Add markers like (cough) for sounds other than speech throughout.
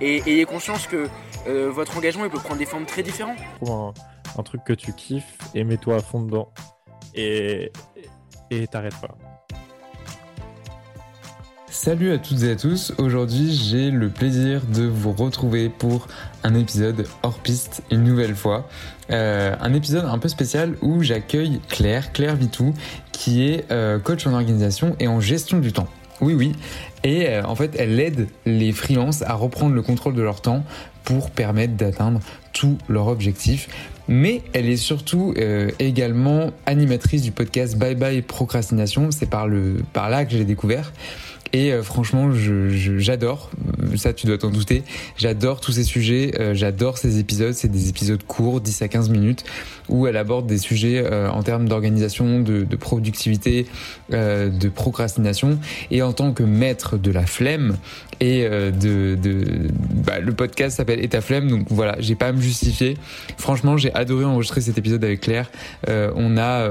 et ayez conscience que euh, votre engagement il peut prendre des formes très différentes. Trouve un, truc que tu kiffes et mets-toi à fond dedans. Et et t'arrêtes pas. Salut à toutes et à tous, aujourd'hui j'ai le plaisir de vous retrouver pour un épisode hors piste une nouvelle fois. Euh, un épisode un peu spécial où j'accueille Claire, Claire Vitou, qui est euh, coach en organisation et en gestion du temps. Oui, oui. Et euh, en fait, elle aide les freelances à reprendre le contrôle de leur temps pour permettre d'atteindre tous leurs objectifs. Mais elle est surtout euh, également animatrice du podcast Bye Bye Procrastination. C'est par, par là que j'ai découvert. Et euh, franchement, j'adore, ça tu dois t'en douter, j'adore tous ces sujets, j'adore ces épisodes, c'est des épisodes courts, 10 à 15 minutes, où elle aborde des sujets en termes d'organisation, de, de, productivité, de procrastination. Et en tant que maître de la flemme, et de, de bah, le podcast s'appelle Et ta flemme, donc voilà, j'ai pas à me justifier. Franchement, j'ai adoré enregistrer cet épisode avec Claire. on a,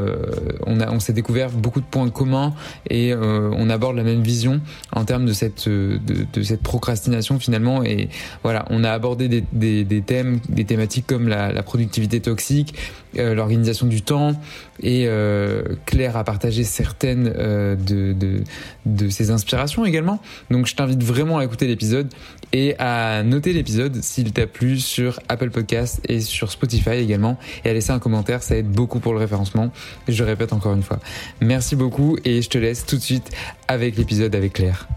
on a, on s'est découvert beaucoup de points communs et on aborde la même vision en termes de cette, de, de, cette procrastination finalement. Et voilà, on a abordé des, des, des thèmes, des thématiques comme la, la productivité toxique, euh, l'organisation du temps et euh, Claire a partagé certaines euh, de, de, de, ses inspirations également. Donc je t'invite vraiment à écouter l'épisode et à noter l'épisode s'il t'a plu sur Apple Podcast et sur Spotify également et à laisser un commentaire, ça aide beaucoup pour le référencement. Je répète encore une fois. Merci beaucoup et je te laisse tout de suite avec l'épisode avec Claire.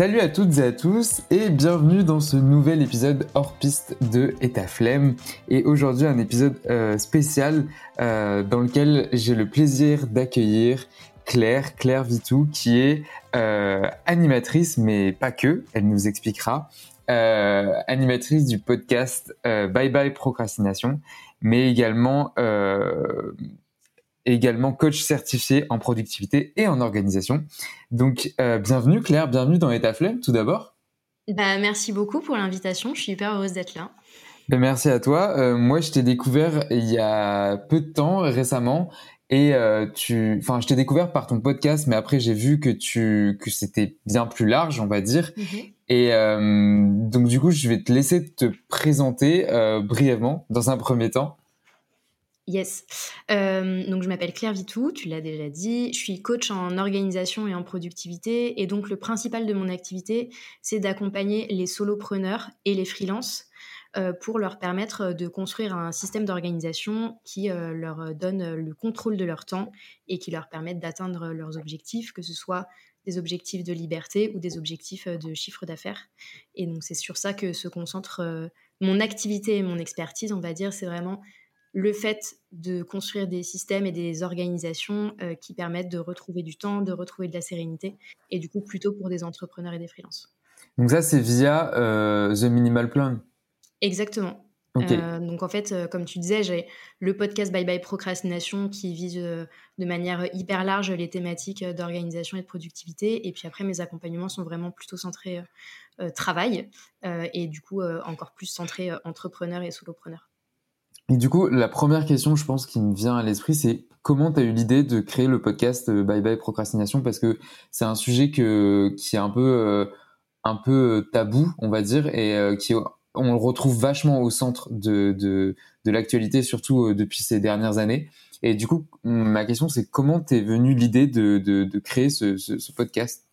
Salut à toutes et à tous et bienvenue dans ce nouvel épisode hors piste de Et ta flemme. Et aujourd'hui un épisode euh, spécial euh, dans lequel j'ai le plaisir d'accueillir Claire, Claire Vitou, qui est euh, animatrice, mais pas que, elle nous expliquera, animatrice du podcast Bye Bye Procrastination, mais également également coach certifié en productivité et en organisation. Donc, euh, bienvenue Claire, bienvenue dans État Flemme tout d'abord. Bah, merci beaucoup pour l'invitation, je suis hyper heureuse d'être là. Ben, merci à toi. Euh, moi, je t'ai découvert il y a peu de temps, récemment, et euh, tu, enfin, je t'ai découvert par ton podcast, mais après j'ai vu que tu, que c'était bien plus large, on va dire. Mhm. Et donc du coup, je vais te laisser te présenter brièvement dans un premier temps. Yes. Euh, donc je m'appelle Claire Vitou, tu l'as déjà dit. Je suis coach en organisation et en productivité. Et donc le principal de mon activité, c'est d'accompagner les solopreneurs et les freelances euh, pour leur permettre de construire un système d'organisation qui euh, leur donne le contrôle de leur temps et qui leur permette d'atteindre leurs objectifs, que ce soit des objectifs de liberté ou des objectifs de chiffre d'affaires. Et donc c'est sur ça que se concentre mon activité et mon expertise, on va dire. C'est vraiment le fait de construire des systèmes et des organisations euh, qui permettent de retrouver du temps, de retrouver de la sérénité, et du coup plutôt pour des entrepreneurs et des freelances. Donc ça, c'est via euh, The Minimal Plan Exactement. Euh, donc en fait, comme tu disais, j'ai le podcast Bye Bye Procrastination qui vise de manière hyper large les thématiques d'organisation et de productivité. Et puis après, mes accompagnements sont vraiment plutôt centrés travail et du coup encore plus centrés entrepreneurs et solopreneurs. Et du coup, la première question, je pense, qui me vient à l'esprit, c'est comment tu as eu l'idée de créer le podcast euh, Bye Bye Procrastination? Parce que c'est un sujet que, qui est un peu, euh, un peu tabou, on va dire, et euh, qui on le retrouve vachement au centre de, de, de l'actualité, surtout depuis ces dernières années. Et du coup, ma question, c'est comment t'es venue l'idée de, de, de, créer ce, ce podcast?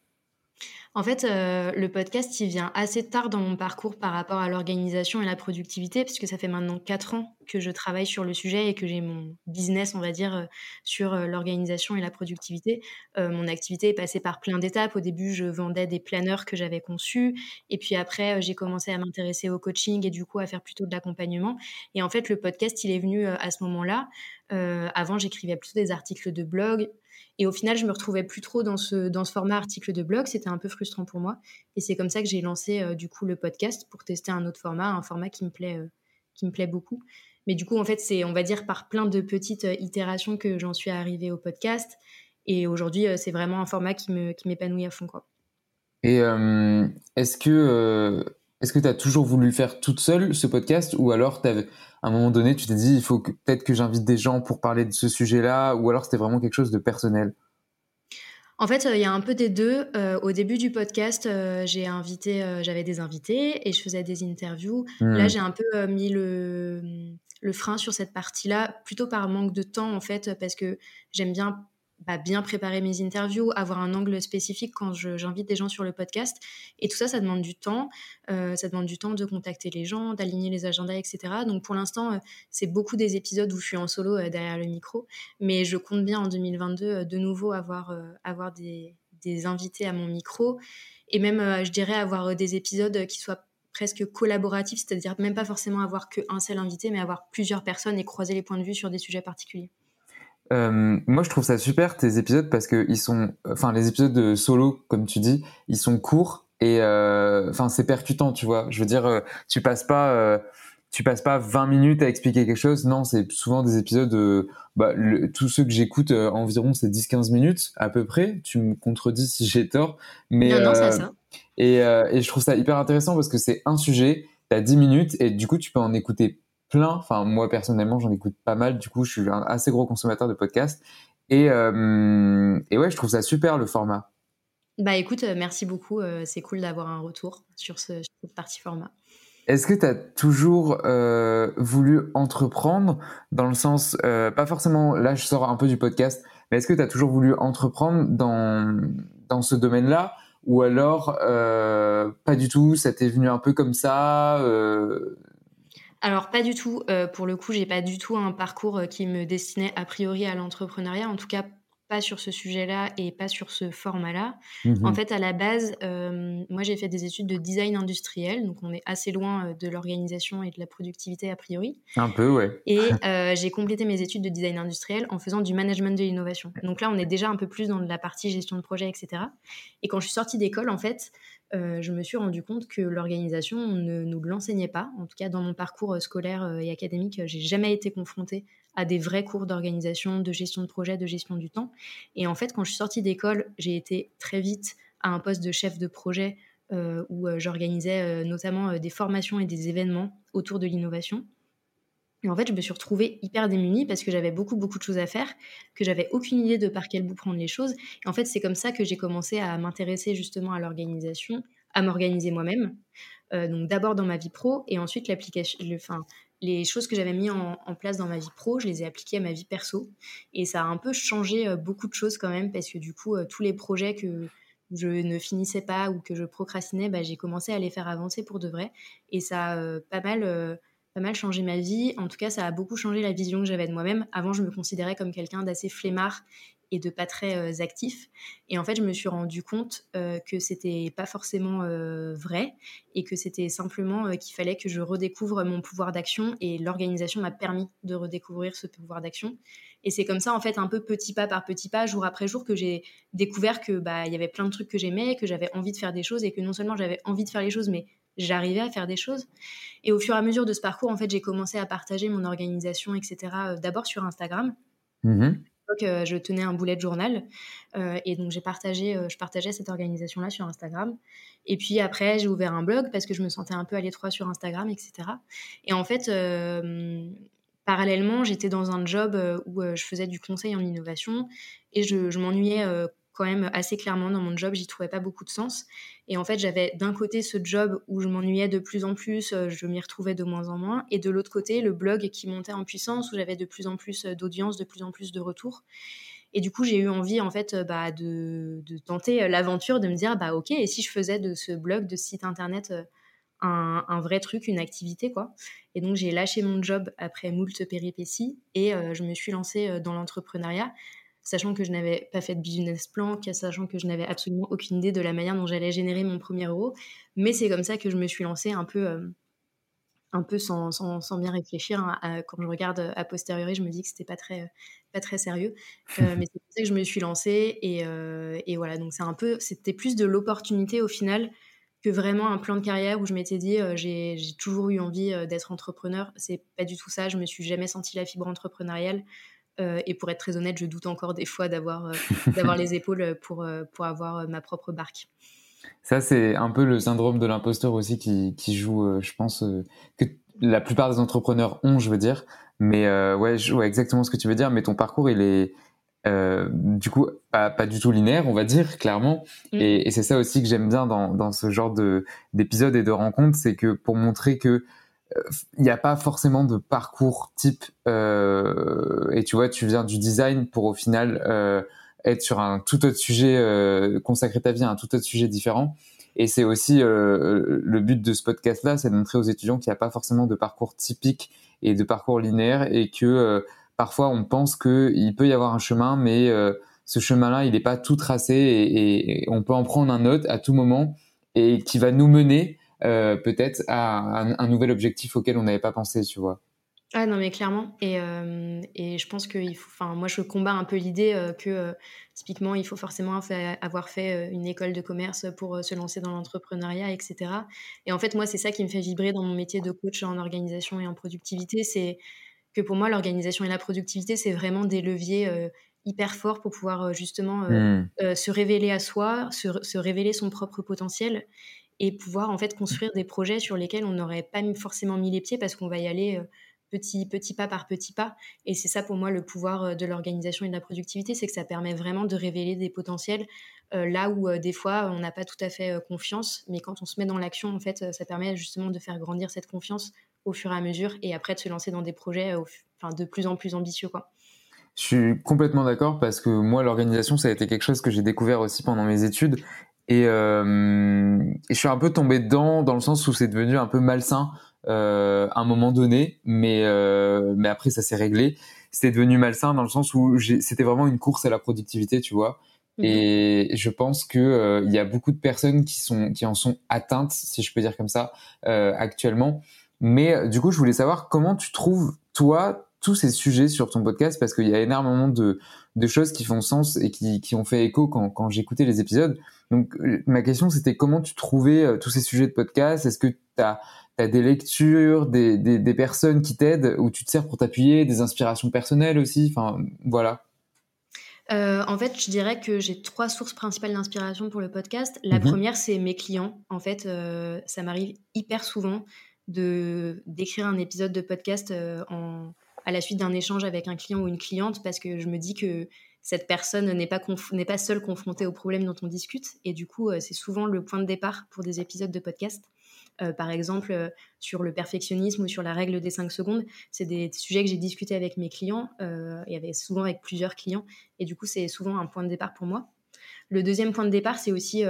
En fait, euh, le podcast, il vient assez tard dans mon parcours par rapport à l'organisation et la productivité, puisque ça fait maintenant 4 ans que je travaille sur le sujet et que j'ai mon business, on va dire, euh, sur euh, l'organisation et la productivité. mon activité est passée par plein d'étapes. Au début, je vendais des planeurs que j'avais conçus. Et puis après, j'ai commencé à m'intéresser au coaching et du coup à faire plutôt de l'accompagnement. Et en fait, le podcast, il est venu à ce moment-là. avant, j'écrivais plutôt des articles de blog. Et au final, je me retrouvais plus trop dans ce, dans ce format article de blog. C'était un peu frustrant pour moi. Et c'est comme ça que j'ai lancé euh, du coup le podcast pour tester un autre format, un format qui me plaît, euh, qui me plaît beaucoup. Mais du coup, en fait, c'est, on va dire, par plein de petites euh, itérations que j'en suis arrivée au podcast. Et aujourd'hui, c'est vraiment un format qui, me, qui m'épanouit à fond. Quoi. Et est-ce que est-ce que tu as toujours voulu faire toute seule ce podcast? Ou alors à un moment donné tu t'es dit il faut peut-être que j'invite des gens pour parler de ce sujet-là? Ou alors c'était vraiment quelque chose de personnel? En fait, euh, il y a un peu des deux. Euh, au début du podcast, euh, j'ai invité, j'avais des invités et je faisais des interviews. Là, hmm. j'ai un peu mis le, le frein sur cette partie-là, plutôt par manque de temps en fait, parce que j'aime bien bah, bien préparer mes interviews, avoir un angle spécifique quand j'invite des gens sur le podcast. Et tout ça, ça demande du temps. Euh, ça demande du temps de contacter les gens, d'aligner les agendas, etc. Donc pour l'instant, euh, c'est beaucoup des épisodes où je suis en solo euh, derrière le micro. Mais je compte bien en 2022 de nouveau avoir, avoir des, des, invités à mon micro. Et même, je dirais, avoir des épisodes qui soient presque collaboratifs, c'est-à-dire même pas forcément avoir qu'un seul invité, mais avoir plusieurs personnes et croiser les points de vue sur des sujets particuliers. Euh, moi, je trouve ça super tes épisodes parce que ils sont, enfin, les épisodes de solo, comme tu dis, ils sont courts et euh, enfin, c'est percutant, tu vois. Je veux dire, euh, tu passes pas, tu passes pas 20 minutes à expliquer quelque chose. Non, c'est souvent des épisodes. bah, tous ceux que j'écoute, environ c'est 10-15 minutes à peu près. Tu me contredis si j'ai tort, mais non, ça. Et, et je trouve ça hyper intéressant parce que c'est un sujet, t'as 10 minutes et du coup tu peux en écouter plein. Enfin, moi personnellement, j'en écoute pas mal. Du coup, je suis un assez gros consommateur de podcasts. Et, euh, et ouais, je trouve ça super le format. Bah écoute, euh, merci beaucoup. Euh, c'est cool d'avoir un retour sur, ce, cette partie format. Est-ce que tu as toujours voulu entreprendre dans le sens, pas forcément, là je sors un peu du podcast, mais est-ce que tu as toujours voulu entreprendre dans, dans ce domaine-là? Ou alors pas du tout, ça t'est venu un peu comme ça alors pas du tout. Euh, pour le coup, j'ai pas du tout un parcours euh, qui me destinait a priori à l'entrepreneuriat. En tout cas, pas sur ce sujet-là et pas sur ce format-là. Mmh en fait, à la base, euh, moi j'ai fait des études de design industriel, donc on est assez loin de l'organisation et de la productivité a priori. Un peu, ouais. Et (laughs) j'ai complété mes études de design industriel en faisant du management de l'innovation. Donc là, on est déjà un peu plus dans la partie gestion de projet, etc. Et quand je suis sortie d'école, en fait, euh, je me suis rendu compte que l'organisation ne nous l'enseignait pas. En tout cas, dans mon parcours euh, scolaire euh, et académique, j'ai jamais été confrontée à des vrais cours d'organisation, de gestion de projet, de gestion du temps. Et en fait, quand je suis sortie d'école, j'ai été très vite à un poste de chef de projet où j'organisais notamment des formations et des événements autour de l'innovation. Et en fait, je me suis retrouvée hyper démunie parce que j'avais beaucoup, beaucoup de choses à faire, que j'avais aucune idée de par quel bout prendre les choses. Et en fait, c'est comme ça que j'ai commencé à m'intéresser justement à l'organisation, à m'organiser moi-même. Euh, donc d'abord dans ma vie pro et ensuite l'application, les choses que j'avais mis en, place dans ma vie pro, je les ai appliquées à ma vie perso. Et ça a un peu changé euh, beaucoup de choses quand même parce que du coup, euh, tous les projets que je ne finissais pas ou que je procrastinais, bah, j'ai commencé à les faire avancer pour de vrai. Et ça a pas mal pas mal changé ma vie. En tout cas, ça a beaucoup changé la vision que j'avais de moi-même. Avant, je me considérais comme quelqu'un d'assez flemmard et de pas très euh, actif. Et en fait, je me suis rendu compte euh, que c'était pas forcément euh, vrai et que c'était simplement qu'il fallait que je redécouvre mon pouvoir d'action et l'organisation m'a permis de redécouvrir ce pouvoir d'action. Et c'est comme ça, en fait, un peu petit pas par petit pas, jour après jour, que j'ai découvert que bah il y avait plein de trucs que j'aimais, que j'avais envie de faire des choses et que non seulement j'avais envie de faire les choses, mais j'arrivais à faire des choses. Et au fur et à mesure de ce parcours, en fait, j'ai commencé à partager mon organisation, etc. D'abord sur Instagram. Mmh euh, je tenais un boulet de journal euh, et donc j'ai partagé, je partageais cette organisation-là sur Instagram. Et puis après, j'ai ouvert un blog parce que je me sentais un peu à l'étroit sur Instagram, etc. Et en fait, parallèlement, j'étais dans un job où je faisais du conseil en innovation et je m'ennuyais quand même assez clairement dans mon job, j'y trouvais pas beaucoup de sens. Et en fait, j'avais d'un côté ce job où je m'ennuyais de plus en plus, euh, je m'y retrouvais de moins en moins, et de l'autre côté, le blog qui montait en puissance, où j'avais de plus en plus euh, d'audience, de plus en plus de retours. Et du coup, j'ai eu envie en fait bah, de, tenter l'aventure, de me dire bah ok, et si je faisais de ce blog, de site internet un, un, vrai truc, une activité quoi. Et donc j'ai lâché mon job après moult péripéties et je me suis lancée dans l'entrepreneuriat sachant que je n'avais pas fait de business plan, sachant que je n'avais absolument aucune idée de la manière dont j'allais générer mon premier euro. Mais c'est comme ça que je me suis lancée un peu, euh, un peu sans, sans, bien réfléchir. Hein. quand je regarde a posteriori, je me dis que c'était pas très, pas très sérieux. Euh, (laughs) mais c'est comme ça que je me suis lancée. Et, euh, et voilà, donc c'est un peu, c'était plus de l'opportunité au final que vraiment un plan de carrière où je m'étais dit j'ai toujours eu envie d'être entrepreneur. C'est pas du tout ça. Je me suis jamais senti la fibre entrepreneuriale. Euh, et pour être très honnête, je doute encore des fois d'avoir euh, (laughs) d'avoir les épaules pour, euh, pour avoir ma propre barque. Ça, c'est un peu le syndrome de l'imposteur aussi qui, qui joue, je pense, que la plupart des entrepreneurs ont, je veux dire. Mais ouais, je vois exactement ce que tu veux dire. Mais ton parcours, il est du coup pas, pas, du tout linéaire, on va dire, clairement. Mm. Et, et c'est ça aussi que j'aime bien dans, dans ce genre d'épisodes et de rencontres, c'est que pour montrer que il n'y a pas forcément de parcours type. Euh, et tu vois, tu viens du design pour au final euh, être sur un tout autre sujet, euh, consacrer ta vie à un tout autre sujet différent. Et c'est aussi euh, le but de ce podcast-là, c'est de montrer aux étudiants qu'il n'y a pas forcément de parcours typique et de parcours linéaire et que euh, parfois on pense qu'il peut y avoir un chemin, mais ce chemin-là, il n'est pas tout tracé et, et, on peut en prendre un autre à tout moment et qui va nous mener euh, peut-être à un, nouvel objectif auquel on n'avait pas pensé, tu vois. Ah non mais clairement et, euh, et je pense que il faut, enfin moi je combats un peu l'idée euh, que typiquement il faut forcément avoir fait une école de commerce pour se lancer dans l'entrepreneuriat etc et en fait moi c'est ça qui me fait vibrer dans mon métier de coach en organisation et en productivité c'est que pour moi l'organisation et la productivité c'est vraiment des leviers hyper forts pour pouvoir justement mmh. se révéler à soi se, se révéler son propre potentiel et pouvoir en fait construire des projets sur lesquels on n'aurait pas forcément mis les pieds parce qu'on va y aller euh, petit, petit pas par petit pas. Et c'est ça pour moi le pouvoir euh, de l'organisation et de la productivité, c'est que ça permet vraiment de révéler des potentiels euh, là où des fois on n'a pas tout à fait confiance, mais quand on se met dans l'action, en fait, ça permet justement de faire grandir cette confiance au fur et à mesure et après de se lancer dans des projets enfin, de plus en plus ambitieux. Je suis complètement d'accord parce que moi, l'organisation, ça a été quelque chose que j'ai découvert aussi pendant mes études et, euh, et, je suis un peu tombé dedans dans le sens où c'est devenu un peu malsain euh, à un moment donné, mais euh, mais après ça s'est réglé. C'était devenu malsain dans le sens où c'était vraiment une course à la productivité, tu vois. Mhm. Et je pense que euh, il y a beaucoup de personnes qui sont qui en sont atteintes, si je peux dire comme ça, euh, actuellement. Mais du coup, je voulais savoir comment tu trouves toi tous ces sujets sur ton podcast parce qu'il y a énormément de, de choses qui font sens et qui, qui ont fait écho quand, quand j'écoutais les épisodes. Donc euh, ma question c'était comment tu trouvais euh, tous ces sujets de podcast? Est-ce que tu as, as, des lectures, des, des, des personnes qui t'aident ou tu te sers pour t'appuyer, des inspirations personnelles aussi? Enfin voilà. Euh, en fait, je dirais que j'ai trois sources principales d'inspiration pour le podcast. La mhm. première, c'est mes clients. En fait, euh, ça m'arrive hyper souvent de d'écrire un épisode de podcast en, à la suite d'un échange avec un client ou une cliente parce que je me dis que cette personne n'est pas, seule confrontée aux problèmes dont on discute. Et du coup, euh, c'est souvent le point de départ pour des épisodes de podcast. Euh, par exemple, euh, sur le perfectionnisme ou sur la règle des 5 secondes, c'est des sujets que j'ai discutés avec mes clients et avait souvent avec plusieurs clients. Et du coup, c'est souvent un point de départ pour moi. Le deuxième point de départ, c'est aussi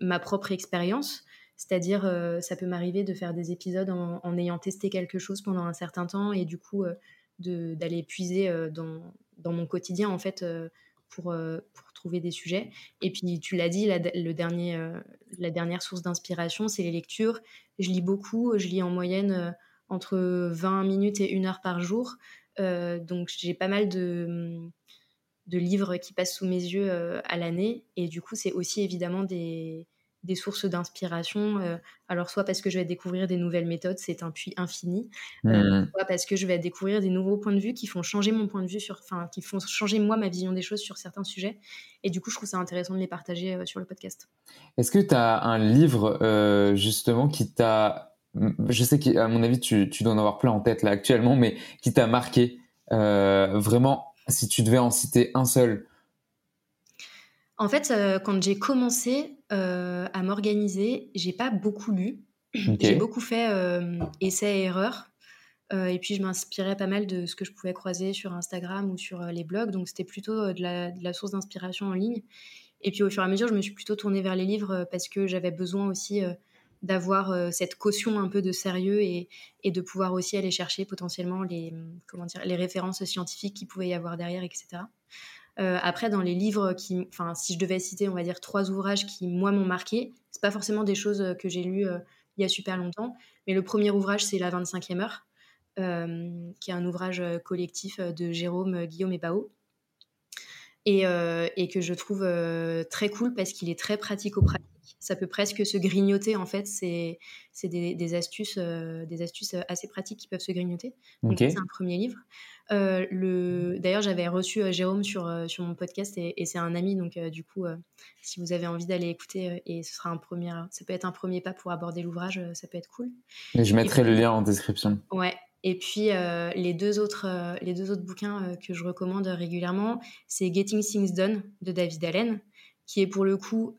ma propre expérience. C'est-à-dire, ça peut m'arriver de faire des épisodes en, ayant testé quelque chose pendant un certain temps et du coup, d'aller puiser dans, dans mon quotidien en fait euh, pour, euh, pour trouver des sujets. Et puis tu l'as dit, la, le dernier, euh, la dernière source d'inspiration, c'est les lectures. Je lis beaucoup, je lis en moyenne entre 20 minutes et une heure par jour. donc j'ai pas mal de, de livres qui passent sous mes yeux à l'année. Et du coup, c'est aussi évidemment des, des sources d'inspiration. Euh, alors, soit parce que je vais découvrir des nouvelles méthodes, c'est un puits infini, euh, mmh. soit parce que je vais découvrir des nouveaux points de vue qui font changer mon point de vue, sur, enfin, qui font changer moi ma vision des choses sur certains sujets. Et du coup, je trouve ça intéressant de les partager euh, sur le podcast. Est-ce que tu as un livre, justement, qui t'a. Je sais qu'à mon avis, tu, tu, dois en avoir plein en tête là actuellement, mais qui t'a marqué vraiment, si tu devais en citer un seul? En fait, euh, quand j'ai commencé à m'organiser, j'ai pas beaucoup lu. J'ai beaucoup fait euh, essais et erreurs. et puis je m'inspirais pas mal de ce que je pouvais croiser sur Instagram ou sur les blogs. Donc c'était plutôt de la, de la source d'inspiration en ligne. Et puis au fur et à mesure, je me suis plutôt tournée vers les livres parce que j'avais besoin aussi d'avoir euh, cette caution un peu de sérieux et, et, de pouvoir aussi aller chercher potentiellement les, comment dire, les références scientifiques qu'il pouvait y avoir derrière, etc. Euh, après, dans les livres, qui, enfin, si je devais citer, on va dire trois ouvrages qui moi m'ont marqué, c'est pas forcément des choses que j'ai lues euh, il y a super longtemps, mais le premier ouvrage c'est La 25e heure, qui est un ouvrage collectif de Jérôme, Guillaume et Bao. Et, et, que je trouve très cool parce qu'il est très pratico-pratique ça peut presque se grignoter en fait. C'est des, astuces, euh, des astuces assez pratiques qui peuvent se grignoter. Donc c'est un premier livre. Euh, d'ailleurs, j'avais reçu euh, Jérôme sur, sur mon podcast et, c'est un ami. Donc du coup, si vous avez envie d'aller écouter, et ce sera un premier, ça peut être un premier pas pour aborder l'ouvrage, ça peut être cool. Et je mettrai le lien en description. Ouais. Et puis les, deux autres, les deux autres bouquins que je recommande régulièrement, c'est Getting Things Done de David Allen, qui est pour le coup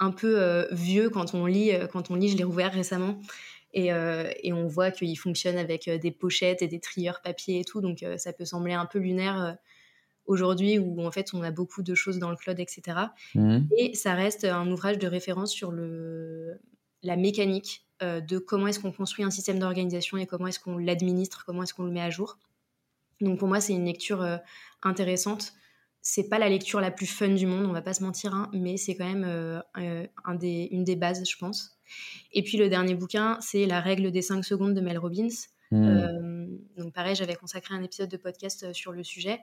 un peu euh, vieux quand on lit. Euh, quand on lit, je l'ai rouvert récemment. Et, euh, et, on voit qu'il fonctionne avec des pochettes et des trieurs papier et tout. Donc ça peut sembler un peu lunaire aujourd'hui où en fait on a beaucoup de choses dans le cloud, etc. Mmh. Et ça reste un ouvrage de référence sur le, la mécanique de comment est-ce qu'on construit un système d'organisation et comment est-ce qu'on l'administre, comment est-ce qu'on le met à jour. Donc pour moi c'est une lecture intéressante c'est pas la lecture la plus fun du monde, on va pas se mentir, hein, mais c'est quand même euh, euh, un des, une des bases, je pense. Et puis le dernier bouquin, c'est La règle des 5 secondes de Mel Robbins. Hmm. Euh, donc pareil, j'avais consacré un épisode de podcast sur le sujet.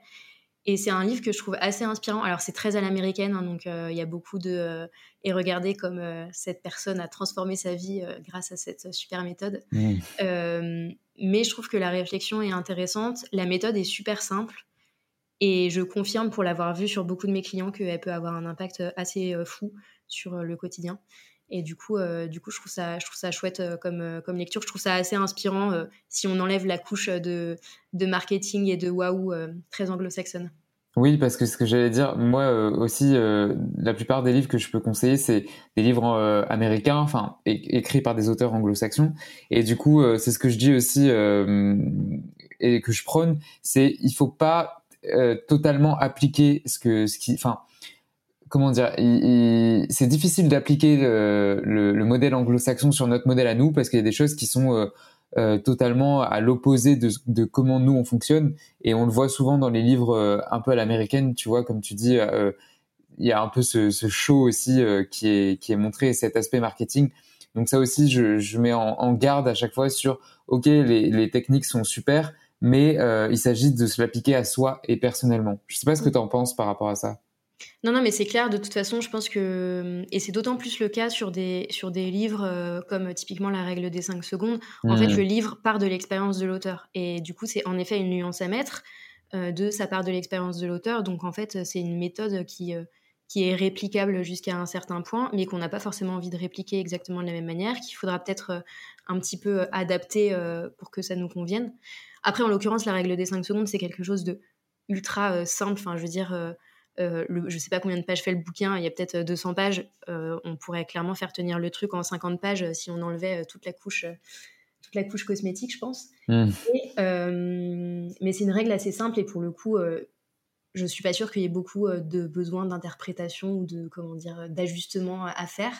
Et c'est un livre que je trouve assez inspirant. Alors c'est très à l'américaine, hein, donc il y a beaucoup de... et regardez comme cette personne a transformé sa vie grâce à cette super méthode. Hmm. mais je trouve que la réflexion est intéressante. La méthode est super simple. Et je confirme pour l'avoir vu sur beaucoup de mes clients qu'elle peut avoir un impact assez euh, fou sur euh, le quotidien. Et du coup, euh, du coup je, trouve ça, je trouve ça chouette comme, comme lecture. Je trouve ça assez inspirant si on enlève la couche de, de marketing et de waouh très anglo-saxonne. Oui, parce que ce que j'allais dire, moi aussi, la plupart des livres que je peux conseiller, c'est des livres américains, enfin écrits par des auteurs anglo-saxons. Et du coup, c'est ce que je dis aussi et que je prône, c'est il faut pas euh, totalement appliquer ce que ce qui enfin comment dire c'est difficile d'appliquer le, le, modèle anglo-saxon sur notre modèle à nous parce qu'il y a des choses qui sont euh, euh, totalement à l'opposé de, comment nous on fonctionne. Et on le voit souvent dans les livres un peu à l'américaine tu vois comme tu dis il y a un peu ce, show aussi qui est qui est montré cet aspect marketing. Donc ça aussi je, mets en, garde à chaque fois sur ok les techniques sont super mais euh, il s'agit de se l'appliquer à soi et personnellement. Je sais pas ce que tu en penses par rapport à ça. Non, non, mais c'est clair, de toute façon, je pense que. Et c'est d'autant plus le cas sur des, sur des livres euh, comme typiquement La règle des 5 secondes. En fait, hmm. le livre part de l'expérience de l'auteur. Et du coup, c'est en effet une nuance à mettre euh, de sa part de l'expérience de l'auteur. Donc, en fait, c'est une méthode qui, qui est réplicable jusqu'à un certain point, mais qu'on n'a pas forcément envie de répliquer exactement de la même manière, qu'il faudra peut-être un petit peu adapter pour que ça nous convienne. Après, en l'occurrence, la règle des 5 secondes, c'est quelque chose de ultra euh, simple. Enfin, je veux dire, euh, euh, je sais pas combien de pages fait le bouquin, il y a peut-être 200 pages. on pourrait clairement faire tenir le truc en 50 pages si on enlevait toute la couche. toute la couche cosmétique, je pense. Hmm. mais c'est une règle assez simple et pour le coup, je suis pas sûre qu'il y ait beaucoup de besoin d'interprétation ou de comment dire d'ajustement à faire.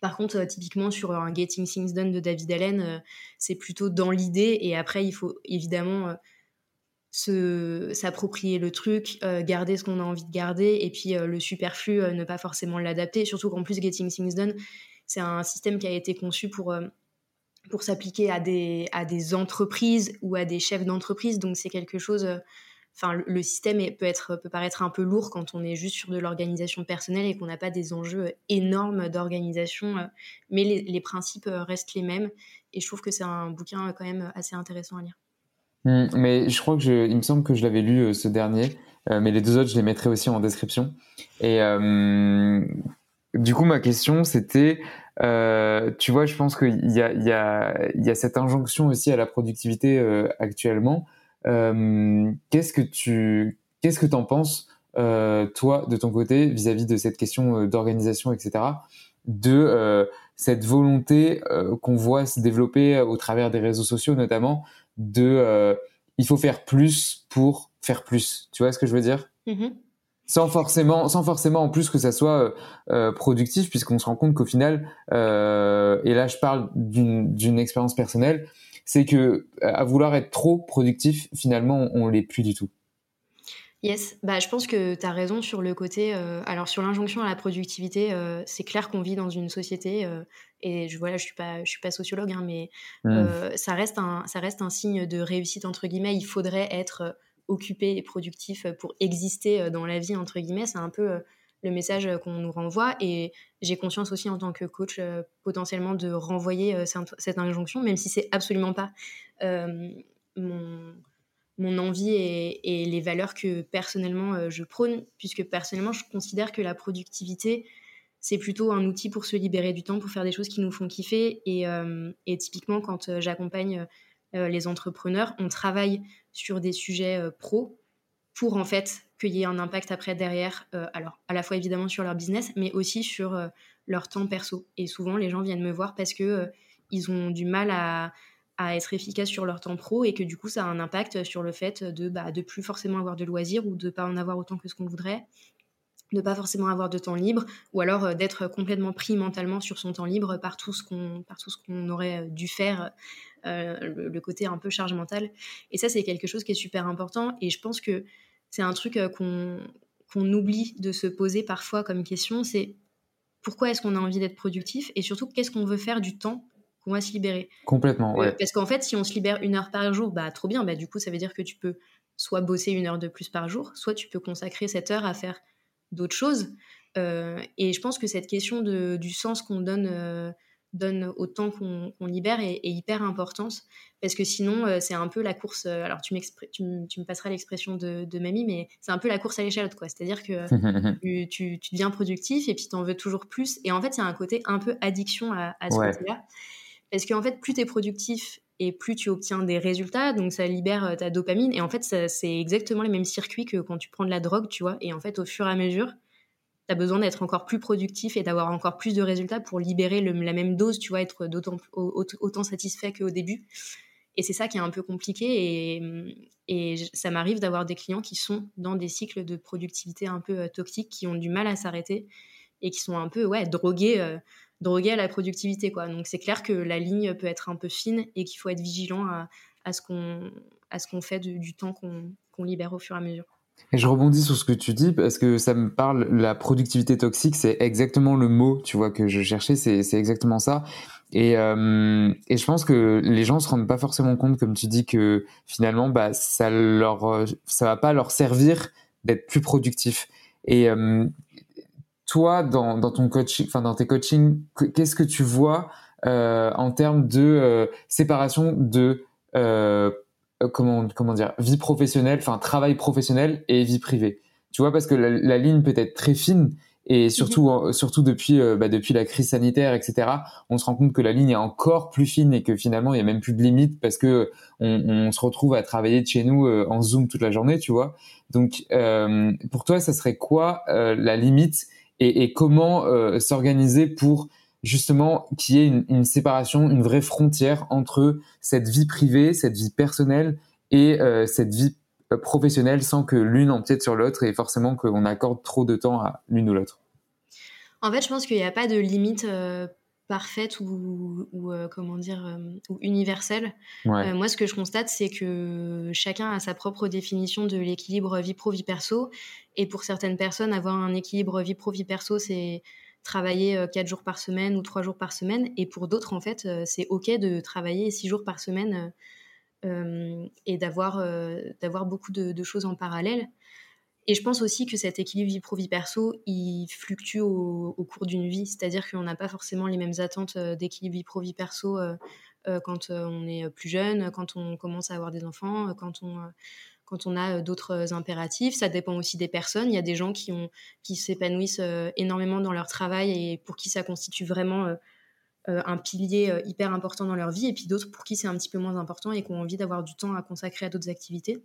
Par contre, euh, typiquement sur un Getting Things Done de David Allen, euh, c'est plutôt dans l'idée et après, il faut évidemment euh, s'approprier le truc, garder ce qu'on a envie de garder et puis le superflu, ne pas forcément l'adapter. Surtout qu'en plus, Getting Things Done, c'est un système qui a été conçu pour, pour s'appliquer à des, à des entreprises ou à des chefs d'entreprise. Donc, c'est quelque chose enfin, le système peut, être, peut paraître un peu lourd quand on est juste sur de l'organisation personnelle et qu'on n'a pas des enjeux énormes d'organisation, euh, mais les, principes euh, restent les mêmes. Et je trouve que c'est un bouquin euh, quand même assez intéressant à lire. Mmh, mais je crois que il me semble que je l'avais lu ce dernier, mais les deux autres je les mettrai aussi en description. Et du coup ma question c'était, tu vois, je pense qu'il y a cette injonction aussi à la productivité actuellement. Euh, qu'est-ce que tu qu'est-ce que t'en penses euh, toi de ton côté vis-à-vis de cette question euh, d'organisation, etc. De cette volonté qu'on voit se développer au travers des réseaux sociaux notamment de il faut faire plus pour faire plus. Tu vois ce que je veux dire? Mhm. sans forcément, sans forcément en plus que ça soit euh, productif, puisqu'on se rend compte qu'au final, euh, et là je parle d'une d'une expérience personnelle, c'est que à vouloir être trop productif, finalement, on, on l'est plus du tout. Yes, bah, je pense que tu as raison sur le côté. euh, alors, sur l'injonction à la productivité, euh, c'est clair qu'on vit dans une société, euh, et je, voilà, je ne suis, pas- je suis pas sociologue, hein, mais Mm. euh, ça, reste un, ça reste un signe de réussite, entre guillemets. Il faudrait être euh, occupé et productif pour exister euh, dans la vie, entre guillemets. C'est un peu euh, le message euh, qu'on nous renvoie, et j'ai conscience aussi en tant que coach, euh, potentiellement, de renvoyer euh, cette, injonction, même si c'est absolument pas mon mon envie et, les valeurs que personnellement je prône, puisque personnellement je considère que la productivité, c'est plutôt un outil pour se libérer du temps, pour faire des choses qui nous font kiffer. Et, et typiquement, quand j'accompagne les entrepreneurs, on travaille sur des sujets pro pour en fait qu'il y ait un impact après derrière, euh, alors à la fois évidemment sur leur business, mais aussi sur euh, leur temps perso. Et souvent, les gens viennent me voir parce que euh, ils ont du mal à, à être efficaces sur leur temps pro et que du coup ça a un impact sur le fait de bah, de plus forcément avoir de loisirs ou de pas en avoir autant que ce qu'on voudrait de pas forcément avoir de temps libre ou alors euh, d'être complètement pris mentalement sur son temps libre par tout ce qu'on par aurait dû faire le, le côté un peu charge mentale et ça c'est quelque chose qui est super important et je pense que c'est un truc euh, qu'on oublie de se poser parfois comme question c'est pourquoi est-ce qu'on a envie d'être productif et surtout qu'est-ce qu'on veut faire du temps qu'on va se libérer Complètement, euh, ouais. Parce qu'en fait, si on se libère une heure par jour, bah trop bien. Bah, du coup, ça veut dire que tu peux soit bosser une heure de plus par jour, soit tu peux consacrer cette heure à faire d'autres choses. Euh, et je pense que cette question de, du sens qu'on donne, euh, donne au temps qu'on libère est, est hyper importante. Parce que sinon, euh, c'est un peu la course. euh, alors, tu, tu, me- tu me passeras l'expression de, de mamie, mais c'est un peu la course à l'échalote, quoi. C'est-à-dire que (laughs) tu, tu, tu deviens productif et puis tu en veux toujours plus. Et en fait, il y a un côté un peu addiction à, à ce Ouais. côté-là. Parce qu'en fait, plus tu es productif et plus tu obtiens des résultats, donc ça libère euh, ta dopamine. Et en fait, c'est exactement les mêmes circuits que quand tu prends de la drogue, tu vois. Et en fait, au fur et à mesure, tu as besoin d'être encore plus productif et d'avoir encore plus de résultats pour libérer la même dose, tu vois, être d'autant, au- au- autant satisfait qu'au début. Et c'est ça qui est un peu compliqué. Et, ça m'arrive d'avoir des clients qui sont dans des cycles de productivité un peu euh, toxiques, qui ont du mal à s'arrêter et qui sont un peu ouais, drogués, euh, drogués à la productivité. Donc c'est clair que la ligne peut être un peu fine et qu'il faut être vigilant à, ce qu'on fait du, temps qu'on libère au fur et à mesure. Et je rebondis sur ce que tu dis parce que ça me parle, la productivité toxique, c'est exactement le mot, tu vois, que je cherchais, c'est exactement ça. Et, euh, et je pense que les gens se rendent pas forcément compte, comme tu dis, que finalement, bah, ça leur, euh, ça va pas leur servir d'être plus productif. Et euh, toi, dans, dans ton coaching, enfin dans tes coachings, que- qu'est-ce que tu vois euh, en termes de euh, séparation de euh, comment comment dire vie professionnelle, enfin travail professionnel et vie privée. Tu vois parce que la, la ligne peut être très fine et surtout euh, surtout depuis euh, bah, depuis la crise sanitaire etc. On se rend compte que la ligne est encore plus fine et que finalement il y a même plus de limite parce que on, on se retrouve à travailler de chez nous euh, en zoom toute la journée, tu vois. Donc euh, pour toi ça serait quoi euh, la limite et, et comment euh, s'organiser pour justement qu'il y ait une, une séparation, une vraie frontière entre cette vie privée, cette vie personnelle et euh, cette vie euh, professionnelle sans que l'une empiète sur l'autre et forcément qu'on accorde trop de temps à l'une ou l'autre. En fait, je pense qu'il n'y a pas de limite euh, parfaite ou, ou, euh, comment dire euh, ou universelle. Ouais. Moi, ce que je constate, c'est que chacun a sa propre définition de l'équilibre vie pro vie perso. Et pour certaines personnes, avoir un équilibre vie pro vie perso, c'est travailler euh, quatre jours par semaine ou trois jours par semaine. Et pour d'autres, en fait, euh, c'est ok de travailler six jours par semaine euh, et d'avoir d'avoir beaucoup de, choses en parallèle. Et je pense aussi que cet équilibre vie pro vie perso, il fluctue au, au cours d'une vie. C'est-à-dire qu'on n'a pas forcément les mêmes attentes d'équilibre vie pro vie perso quand on est plus jeune, quand on commence à avoir des enfants, quand on, quand on a euh, d'autres impératifs. Ça dépend aussi des personnes. Il y a des gens qui, s'épanouissent euh, énormément dans leur travail et pour qui ça constitue vraiment euh, euh, un pilier euh, hyper important dans leur vie. Et puis d'autres pour qui c'est un petit peu moins important et qui ont envie d'avoir du temps à consacrer à d'autres activités.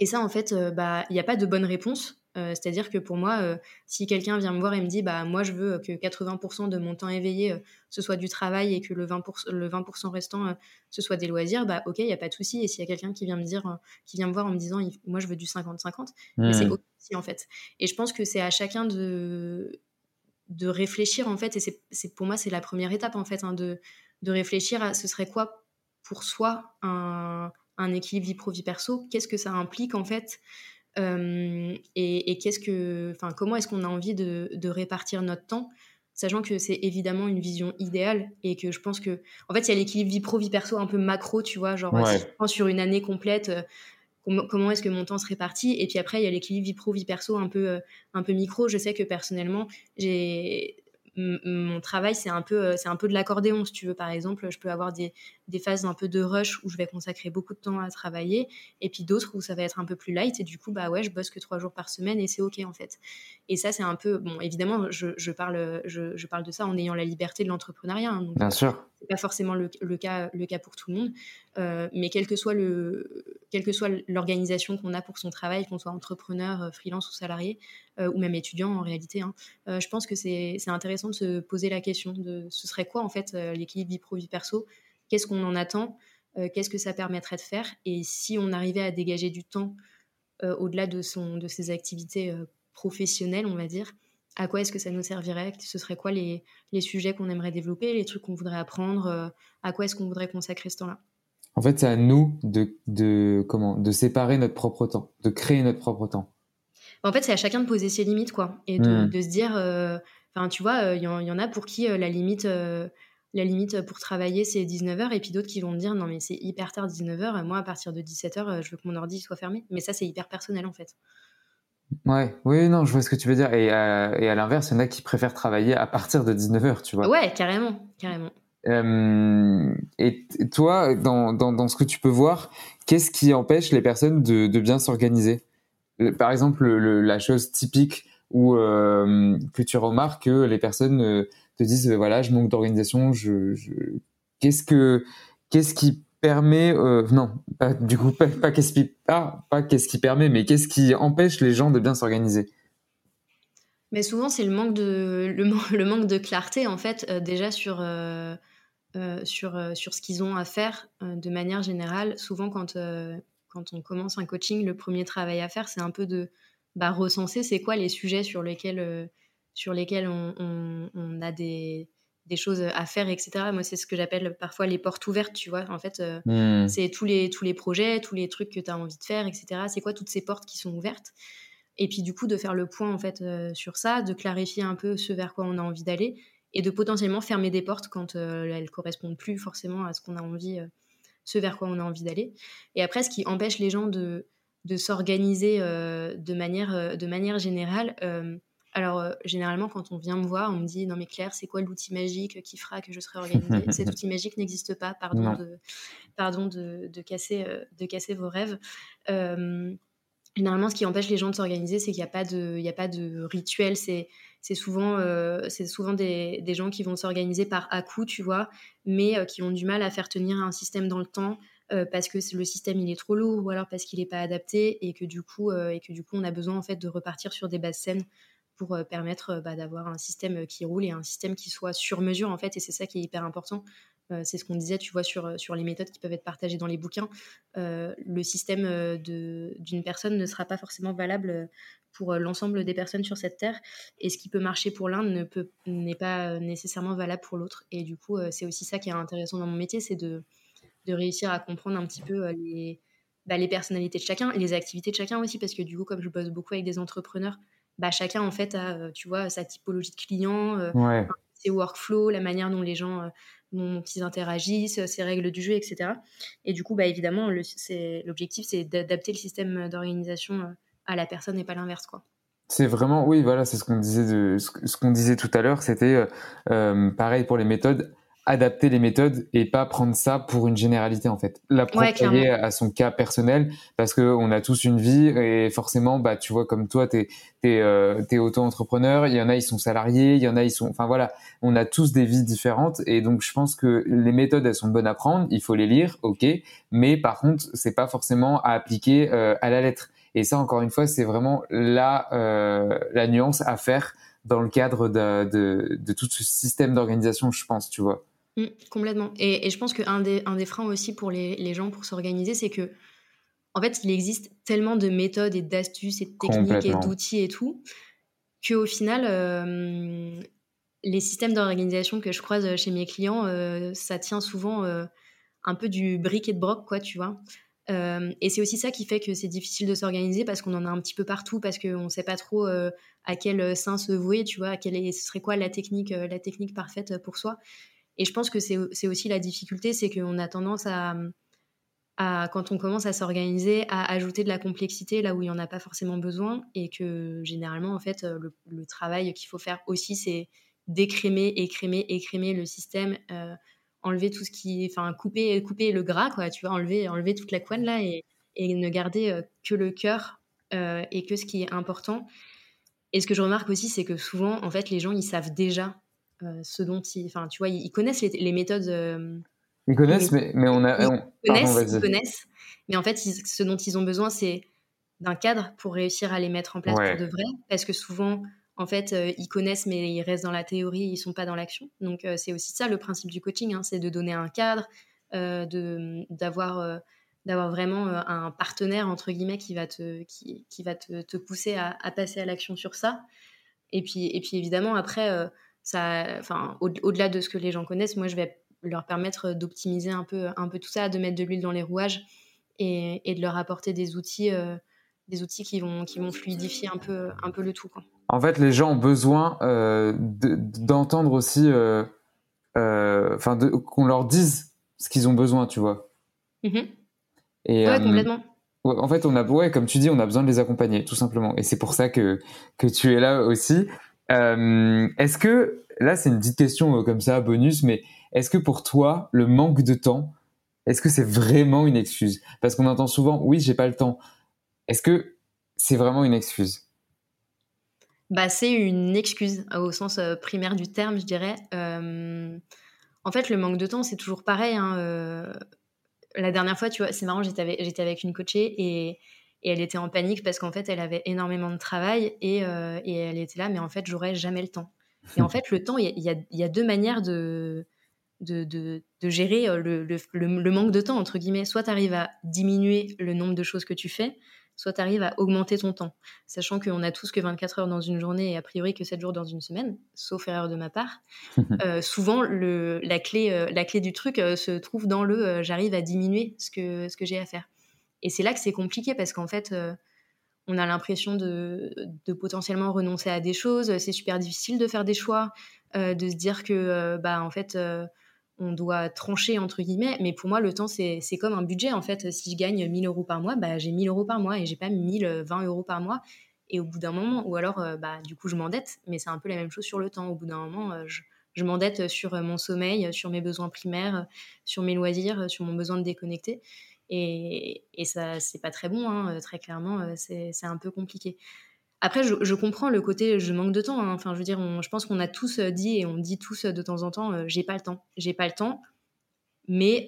Et ça, en fait, euh, bah, il n'y a pas de bonne réponse. C'est-à-dire que pour moi, si quelqu'un vient me voir et me dit, bah moi je veux que 80% de mon temps éveillé ce soit du travail et que le 20%, le 20 restant ce soit des loisirs, bah ok, il y a pas de souci. Et s'il y a quelqu'un qui vient me dire, qui vient me voir en me disant, moi je veux du 50-50, c'est ok aussi en fait. Et je pense que c'est à chacun de de réfléchir en fait. Et c'est pour moi c'est la première étape en fait, hein, de de réfléchir à ce serait quoi pour soi un, équilibre vie pro vie perso Qu'est-ce que ça implique en fait et, qu'est-ce que, enfin, comment est-ce qu'on a envie de, répartir notre temps, sachant que c'est évidemment une vision idéale et que je pense que, en fait, il y a l'équilibre vie pro vie perso un peu macro, tu vois, genre si je prends sur une année complète. Euh, comment, est-ce que mon temps se répartit et puis après il y a l'équilibre vie pro vie perso un peu euh, un peu micro je sais que personnellement j'ai mon travail, c'est un peu, euh, c'est un peu de l'accordéon, si tu veux. Par exemple, je peux avoir des, des, phases un peu de rush où je vais consacrer beaucoup de temps à travailler, et puis d'autres où ça va être un peu plus light, et du coup, bah ouais, je bosse que trois jours par semaine, et c'est ok en fait. Et ça, c'est un peu, bon, évidemment, je, je parle, je, je, parle de ça en ayant la liberté de l'entrepreneuriat. Hein, Bien sûr. C'est pas forcément le, le, cas, le cas pour tout le monde, euh, mais quel que soit le, quelle que soit l'organisation qu'on a pour son travail, qu'on soit entrepreneur, euh, freelance ou salarié, ou même étudiant en réalité, hein, je pense que c'est intéressant de se poser la question de ce serait quoi en fait l'équilibre vie pro vie perso Qu'est-ce qu'on en attend Qu'est-ce que ça permettrait de faire Et si on arrivait à dégager du temps au-delà de, son, de ses activités professionnelles, on va dire, à quoi est-ce que ça nous servirait Ce serait quoi les, les sujets qu'on aimerait développer, les trucs qu'on voudrait apprendre À quoi est-ce qu'on voudrait consacrer ce temps-là? En fait, c'est à nous de, de, comment, de séparer notre propre temps, de créer notre propre temps. En fait, c'est à chacun de poser ses limites, quoi, et de, mmh. de se dire, enfin, tu vois, il y, y, en a pour qui la limite la limite pour travailler, c'est 19h. Et puis d'autres qui vont me dire, non, mais c'est hyper tard, 19h. Moi, à partir de 17h, euh, je veux que mon ordi soit fermé. Mais ça, c'est hyper personnel, en fait. Ouais, oui, non, je vois ce que tu veux dire. Et à, et à l'inverse, il y en a qui préfèrent travailler à partir de 19h, tu vois. Ouais, carrément, carrément. Euh, et toi, dans, dans, dans, ce que tu peux voir, qu'est-ce qui empêche les personnes de, de bien s'organiser? Par exemple, la chose typique où euh, que tu remarques que les personnes te disent euh, voilà, je manque d'organisation, je, qu'est-ce que qu'est-ce qui permet euh, non, du coup pas, qu'est-ce qui pas, pas qu'est-ce qui permet, mais qu'est-ce qui empêche les gens de bien s'organiser mais souvent, c'est le manque de le, (laughs) le, manque de clarté en fait euh, déjà sur sur sur ce qu'ils ont à faire de manière générale. Souvent, quand quand on commence un coaching, le premier travail à faire, c'est un peu de bah, recenser c'est quoi les sujets sur lesquels sur lesquels on, a des, choses à faire, etc. Moi, c'est ce que j'appelle parfois les portes ouvertes, tu vois. En fait, euh, hmm. c'est tous les, tous les projets, tous les trucs que tu as envie de faire, etc. C'est quoi toutes ces portes qui sont ouvertes? Et puis, du coup, de faire le point, en fait, euh, sur ça, de clarifier un peu ce vers quoi on a envie d'aller et de potentiellement fermer des portes quand euh, elles correspondent plus forcément à ce qu'on a envie, ce vers quoi on a envie d'aller. Et après, ce qui empêche les gens de, de s'organiser de, manière, de manière générale, alors, euh, généralement, quand on vient me voir, on me dit Non, mais Claire, c'est quoi l'outil magique qui fera que je serai organisée? Cet (laughs) outil magique n'existe pas, pardon, de, pardon de, casser, euh, de casser vos rêves. Euh, généralement, ce qui empêche les gens de s'organiser, c'est qu'il n'y a, pas de, a pas de rituel. C'est souvent, c'est souvent des, des, gens qui vont s'organiser par à-coup, tu vois, mais qui ont du mal à faire tenir un système dans le temps. parce que le système il est trop lourd ou alors parce qu'il n'est pas adapté et que du coup et que du coup on a besoin en fait de repartir sur des bases saines pour euh, permettre euh, bah, d'avoir un système qui roule et un système qui soit sur mesure en fait et c'est ça qui est hyper important. Euh, c'est ce qu'on disait tu vois sur, sur les méthodes qui peuvent être partagées dans les bouquins. Le système d'une personne ne sera pas forcément valable pour l'ensemble des personnes sur cette terre. Et ce qui peut marcher pour l'un ne peut n'est pas nécessairement valable pour l'autre. Et du coup c'est aussi ça qui est intéressant dans mon métier c'est de, de réussir à comprendre un petit peu les bah, les personnalités de chacun et les activités de chacun aussi. Parce que du coup comme je bosse beaucoup avec des entrepreneurs bah, chacun en fait a, euh, tu vois, sa typologie de client, euh, ses workflows, la manière dont les gens euh, dont ils interagissent, ses règles du jeu, etc. Et du coup, bah, évidemment, l'objectif, c'est d'adapter le système d'organisation à la personne et pas l'inverse, quoi. C'est vraiment, oui, voilà, c'est ce qu'on disait, de, ce qu'on disait tout à l'heure. C'était pareil pour les méthodes adapter les méthodes et pas prendre ça pour une généralité en fait. L'approprier à son cas personnel parce que on a tous une vie et forcément bah tu vois comme toi t'es t'es euh, t'es auto-entrepreneur, il y en a ils sont salariés, il y en a ils sont enfin voilà, on a tous des vies différentes et donc je pense que les méthodes elles sont bonnes à prendre, il faut les lire, OK, mais par contre, c'est pas forcément à appliquer euh, à la lettre. Et ça, encore une fois, c'est vraiment la, euh, la nuance à faire dans le cadre de, de, de tout ce système d'organisation, je pense, tu vois. Mmh, complètement. Et, et, je pense qu'un des, un des freins aussi pour les, les gens pour s'organiser, c'est que, en fait, il existe tellement de méthodes et d'astuces et de techniques et d'outils et tout, qu'au final, euh, les systèmes d'organisation que je croise chez mes clients, euh, ça tient souvent euh, un peu du brick et de broc, quoi, tu vois. Euh, et c'est aussi ça qui fait que c'est difficile de s'organiser parce qu'on en a un petit peu partout, parce qu'on ne sait pas trop à quel sein se vouer, tu vois, à quelle ce serait quoi la technique, la technique parfaite pour soi. Et je pense que c'est aussi la difficulté, c'est qu'on a tendance à, quand on commence à s'organiser, à ajouter de la complexité là où il n'y en a pas forcément besoin, et que généralement, en fait, le, travail qu'il faut faire aussi, c'est décrémer, écrémer, écrémer le système, euh, enlever tout ce qui, enfin couper, couper le gras, quoi, tu vois, enlever, enlever toute la couenne là et, et ne garder euh, que le cœur euh, et que ce qui est important. Et ce que je remarque aussi, c'est que souvent, en fait, les gens, ils savent déjà ce dont ils, enfin, tu vois, ils, connaissent les, méthodes. ils connaissent, mais, mais, on a, ils, connaissent, ils connaissent, mais en fait, ce dont ils ont besoin, c'est d'un cadre pour réussir à les mettre en place pour de vrai, parce que souvent en fait, euh, ils connaissent, mais ils restent dans la théorie, ils sont pas dans l'action. Donc, euh, c'est aussi ça le principe du coaching, hein, c'est de donner un cadre, euh, d'avoir d'avoir vraiment un partenaire entre guillemets qui va te qui, qui va te, te, pousser à, à, passer à l'action sur ça. Et puis et puis évidemment après ça, enfin au-delà de ce que les gens connaissent, moi je vais leur permettre d'optimiser un peu un peu tout ça, de mettre de l'huile dans les rouages et, et, de leur apporter des outils des outils qui vont, qui vont fluidifier un peu, un peu le tout. Quoi. En fait, les gens ont besoin euh, d'entendre aussi, euh, euh, enfin, qu'on leur dise ce qu'ils ont besoin, tu vois. Et, ouais, complètement. En fait, on a, ouais, comme tu dis, on a besoin de les accompagner, tout simplement. Et c'est pour ça que, que tu es là aussi. Est-ce que, là, c'est une petite question comme ça, bonus, mais est-ce que pour toi, le manque de temps, est-ce que c'est vraiment une excuse? Parce qu'on entend souvent, oui, j'ai pas le temps. Est-ce que c'est vraiment une excuse? Bah, C'est une excuse au sens euh, primaire du terme, je dirais. Euh, en fait, le manque de temps, c'est toujours pareil. Hein, euh, la dernière fois, tu vois, c'est marrant, j'étais avec, avec, une coachée et, et, elle était en panique parce qu'en fait, elle avait énormément de travail et, et elle était là, mais en fait, j'aurais jamais le temps. Et en (laughs) fait, le temps, il y, y, a deux manières de, de, de, de gérer le, le, le, manque de temps, entre guillemets. Soit tu arrives à diminuer le nombre de choses que tu fais, soit tu arrives à augmenter ton temps, sachant qu'on a tous que 24 heures dans une journée et a priori que 7 jours dans une semaine, sauf erreur de ma part. (laughs) Euh, souvent, le, la, clé, euh, la clé du truc euh, se trouve dans le j'arrive à diminuer ce que, ce que j'ai à faire. Et c'est là que c'est compliqué parce qu'en fait, on a l'impression de, potentiellement renoncer à des choses, c'est super difficile de faire des choix, de se dire que, bah, en fait, on doit trancher entre guillemets, mais pour moi le temps c'est comme un budget en fait. Si je gagne 1000 euros par mois, bah, j'ai 1000 euros par mois et j'ai pas 1020 euros par mois. Et au bout d'un moment, ou alors euh, bah, du coup je m'endette, mais c'est un peu la même chose sur le temps. Au bout d'un moment, euh, je, m'endette sur euh, mon sommeil, sur mes besoins primaires, sur mes loisirs, sur mon besoin de déconnecter. Et, et ça, c'est pas très bon, hein, très clairement, c'est un peu compliqué. Après, je, comprends le côté je manque de temps. Hein. Enfin, je veux dire, je pense qu'on a tous euh, dit et on dit tous euh, de temps en temps euh, j'ai pas le temps, j'ai pas le temps. Mais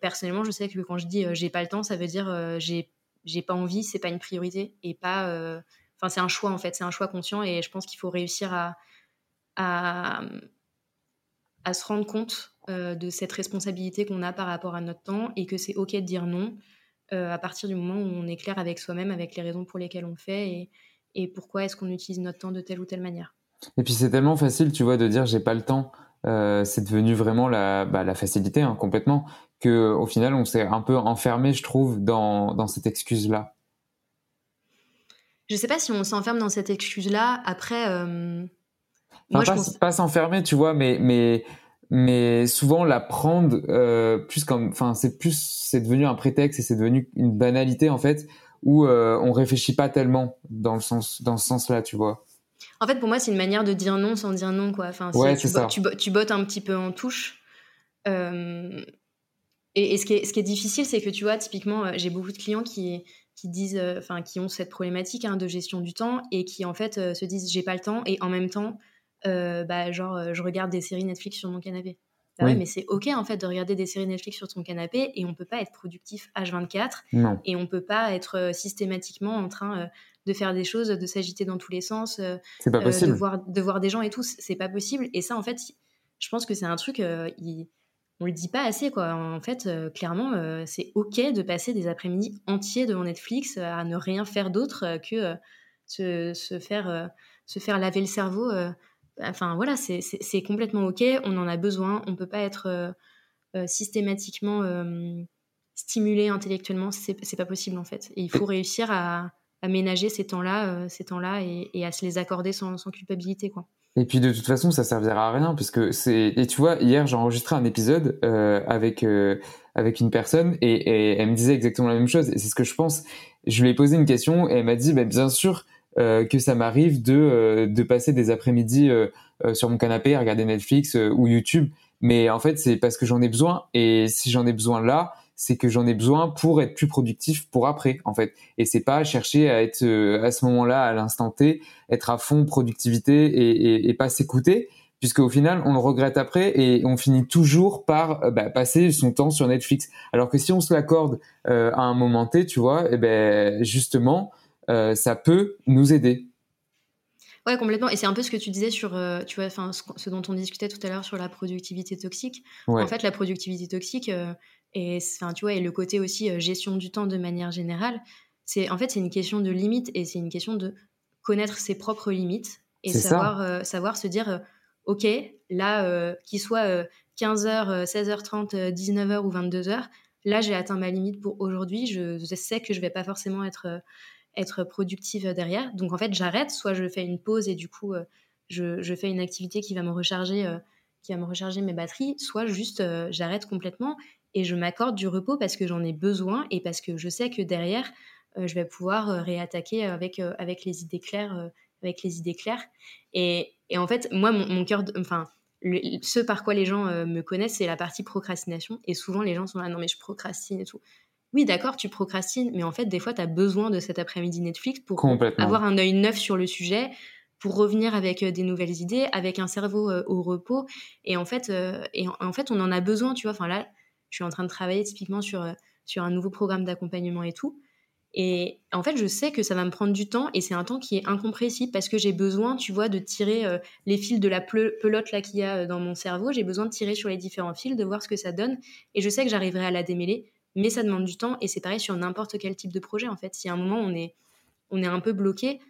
personnellement, je sais que quand je dis j'ai pas le temps, ça veut dire j'ai j'ai pas envie, c'est pas une priorité et pas. Enfin, c'est un choix en fait, c'est un choix conscient et je pense qu'il faut réussir à se rendre compte de cette responsabilité qu'on a par rapport à notre temps et que c'est ok de dire non à partir du moment où on est clair avec soi-même, avec les raisons pour lesquelles on le fait et, et pourquoi est-ce qu'on utilise notre temps de telle ou telle manière. Et puis c'est tellement facile, tu vois, de dire j'ai pas le temps. Euh, c'est devenu vraiment la, bah, la facilité hein, complètement que au final on s'est un peu enfermé, je trouve, dans, dans cette excuse-là. Je sais pas si on s'enferme dans cette excuse-là. Après, euh... moi, pas, pas s'enfermer, tu vois, mais mais mais souvent la prendre euh, plus comme, enfin c'est plus c'est devenu un prétexte et c'est devenu une banalité en fait où euh, on réfléchit pas tellement dans le sens dans ce sens-là, tu vois. En fait, pour moi, c'est une manière de dire non sans dire non, quoi. Enfin, ouais, tu, ça. Tu, tu, bottes un petit peu en touche. Euh, et, ce, qui est, ce, qui est, difficile, c'est que tu vois, typiquement, euh, j'ai beaucoup de clients qui, qui disent, enfin, qui ont cette problématique hein, de gestion du temps et qui en fait se disent j'ai pas le temps et en même temps, bah, genre, je regarde des séries Netflix sur mon canapé. Bah ouais, Oui. mais c'est ok en fait de regarder des séries Netflix sur ton canapé et on peut pas être productif H24 Non. et on peut pas être euh, systématiquement en train euh, de faire des choses, de s'agiter dans tous les sens, euh, pas euh, de, voir, de voir des gens et tout, c'est pas possible. Et ça, en fait, je pense que c'est un truc, euh, il- on le dit pas assez, quoi. En fait, euh, clairement, euh, c'est ok de passer des après-midi entiers devant Netflix euh, à ne rien faire d'autre euh, que euh, se, se faire, euh, se faire laver le cerveau. Enfin, voilà, c'est- complètement ok, on en a besoin, on peut pas être euh, euh, systématiquement stimulé intellectuellement, c'est pas possible, en fait. Et il faut réussir à, à ménager ces temps-là, euh, ces temps-là et, à se les accorder sans, culpabilité, quoi. Et puis de toute façon, ça servira à rien puisque c'est. Et tu vois, hier j'ai enregistré un épisode avec avec une personne et, elle me disait exactement la même chose. Et c'est ce que je pense. Je lui ai posé une question et elle m'a dit, bah, bien sûr que ça m'arrive de euh, de passer des après-midi euh, euh, sur mon canapé à regarder Netflix euh, ou YouTube. Mais en fait, c'est parce que j'en ai besoin. Et si j'en ai besoin là, c'est que j'en ai besoin pour être plus productif pour après, en fait. Et c'est pas chercher à être euh, à ce moment-là, à l'instant T, être à fond productivité et, et, et pas s'écouter, puisque au final, on le regrette après et on finit toujours par euh, bah, passer son temps sur Netflix. Alors que si on se l'accorde euh, à un moment T, tu vois, et ben justement, euh, ça peut nous aider. Ouais, complètement. Et c'est un peu ce que tu disais sur, euh, tu vois, enfin, ce, ce dont on discutait tout à l'heure sur la productivité toxique. Ouais. En fait, la productivité toxique euh, et, enfin, tu vois, et le côté aussi euh, gestion du temps de manière générale, c'est en fait c'est une question de limite et c'est une question de connaître ses propres limites et savoir, euh, savoir se dire, euh, ok, là, euh, qu'il soit euh, 15h, 16h30, 19h ou 22h, là, j'ai atteint ma limite pour aujourd'hui. Je, je sais que je vais pas forcément être euh, être productive derrière. Donc en fait, j'arrête, soit je fais une pause et du coup, euh, je, fais une activité qui va me recharger, euh, qui va me recharger mes batteries, soit juste euh, j'arrête complètement et je m'accorde du repos parce que j'en ai besoin et parce que je sais que derrière, je vais pouvoir réattaquer avec, avec les idées claires, avec les idées claires. Et, en fait, moi, mon, cœur, enfin, ce par quoi les gens me connaissent, c'est la partie procrastination. Et souvent, les gens sont là, non mais je procrastine et tout. Oui, d'accord, tu procrastines, mais en fait, des fois, tu as besoin de cet après-midi Netflix pour Complètement. avoir un œil neuf sur le sujet, pour revenir avec euh, des nouvelles idées, avec un cerveau euh, au repos. Et en fait, euh, et en, en fait, on en a besoin, tu vois. Enfin là, je suis en train de travailler typiquement sur, euh, sur un nouveau programme d'accompagnement et tout. Et en fait, je sais que ça va me prendre du temps et c'est un temps qui est incompressible parce que j'ai besoin, tu vois, de tirer euh, les fils de la pelote là qu'il y a euh, dans mon cerveau. J'ai besoin de tirer sur les différents fils, de voir ce que ça donne. Et je sais que j'arriverai à la démêler, mais ça demande du temps et c'est pareil sur n'importe quel type de projet en fait. Si à un moment on est, on est un peu bloqué,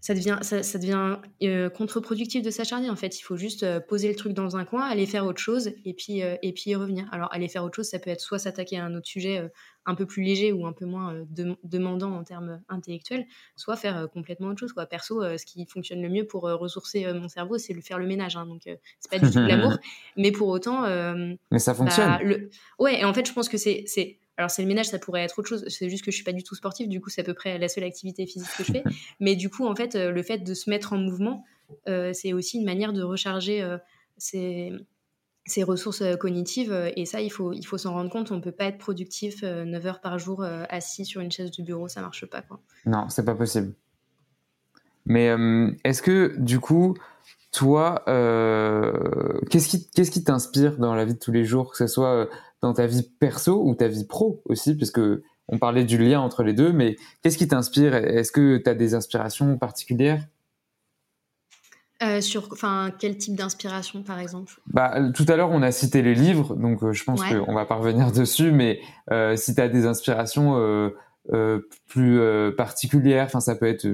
ça devient, ça, ça devient euh, contre-productif de s'acharner en fait. Il faut juste euh, poser le truc dans un coin, aller faire autre chose et puis, euh, et puis y revenir. Alors aller faire autre chose, ça peut être soit s'attaquer à un autre sujet un peu plus léger ou un peu moins dem- demandant en termes intellectuels, soit faire complètement autre chose. Quoi. Perso, ce qui fonctionne le mieux pour ressourcer mon cerveau, c'est le faire le ménage. hein. donc c'est pas du tout (laughs) l'amour, mais pour autant. Mais ça bah, fonctionne. le... Ouais, et en fait, je pense que c'est. Alors, c'est le ménage, ça pourrait être autre chose. C'est juste que je suis pas du tout sportive, du coup, c'est à peu près la seule activité physique que je fais. (laughs) Mais du coup, en fait, euh, le fait de se mettre en mouvement, euh, c'est aussi une manière de recharger euh, ses, ses ressources cognitives. Et ça, il faut, il faut s'en rendre compte. On peut pas être productif euh, 9 heures par jour assis sur une chaise de bureau, ça marche pas, quoi. Non, c'est pas possible. Mais euh, est-ce que du coup, toi, euh, qu'est-ce qui qu'est-ce qui t'inspire dans la vie de tous les jours, que ce soit dans ta vie perso ou ta vie pro aussi, parce que on parlait du lien entre les deux, mais qu'est-ce qui t'inspire? Est-ce que tu as des inspirations particulières? Euh, sur enfin, quel type d'inspiration, par exemple? Bah, tout à l'heure, on a cité les livres, donc euh, je pense Ouais. qu'on va pas revenir (laughs) dessus, mais euh, si tu as des inspirations euh, plus euh, particulières, enfin, ça peut être.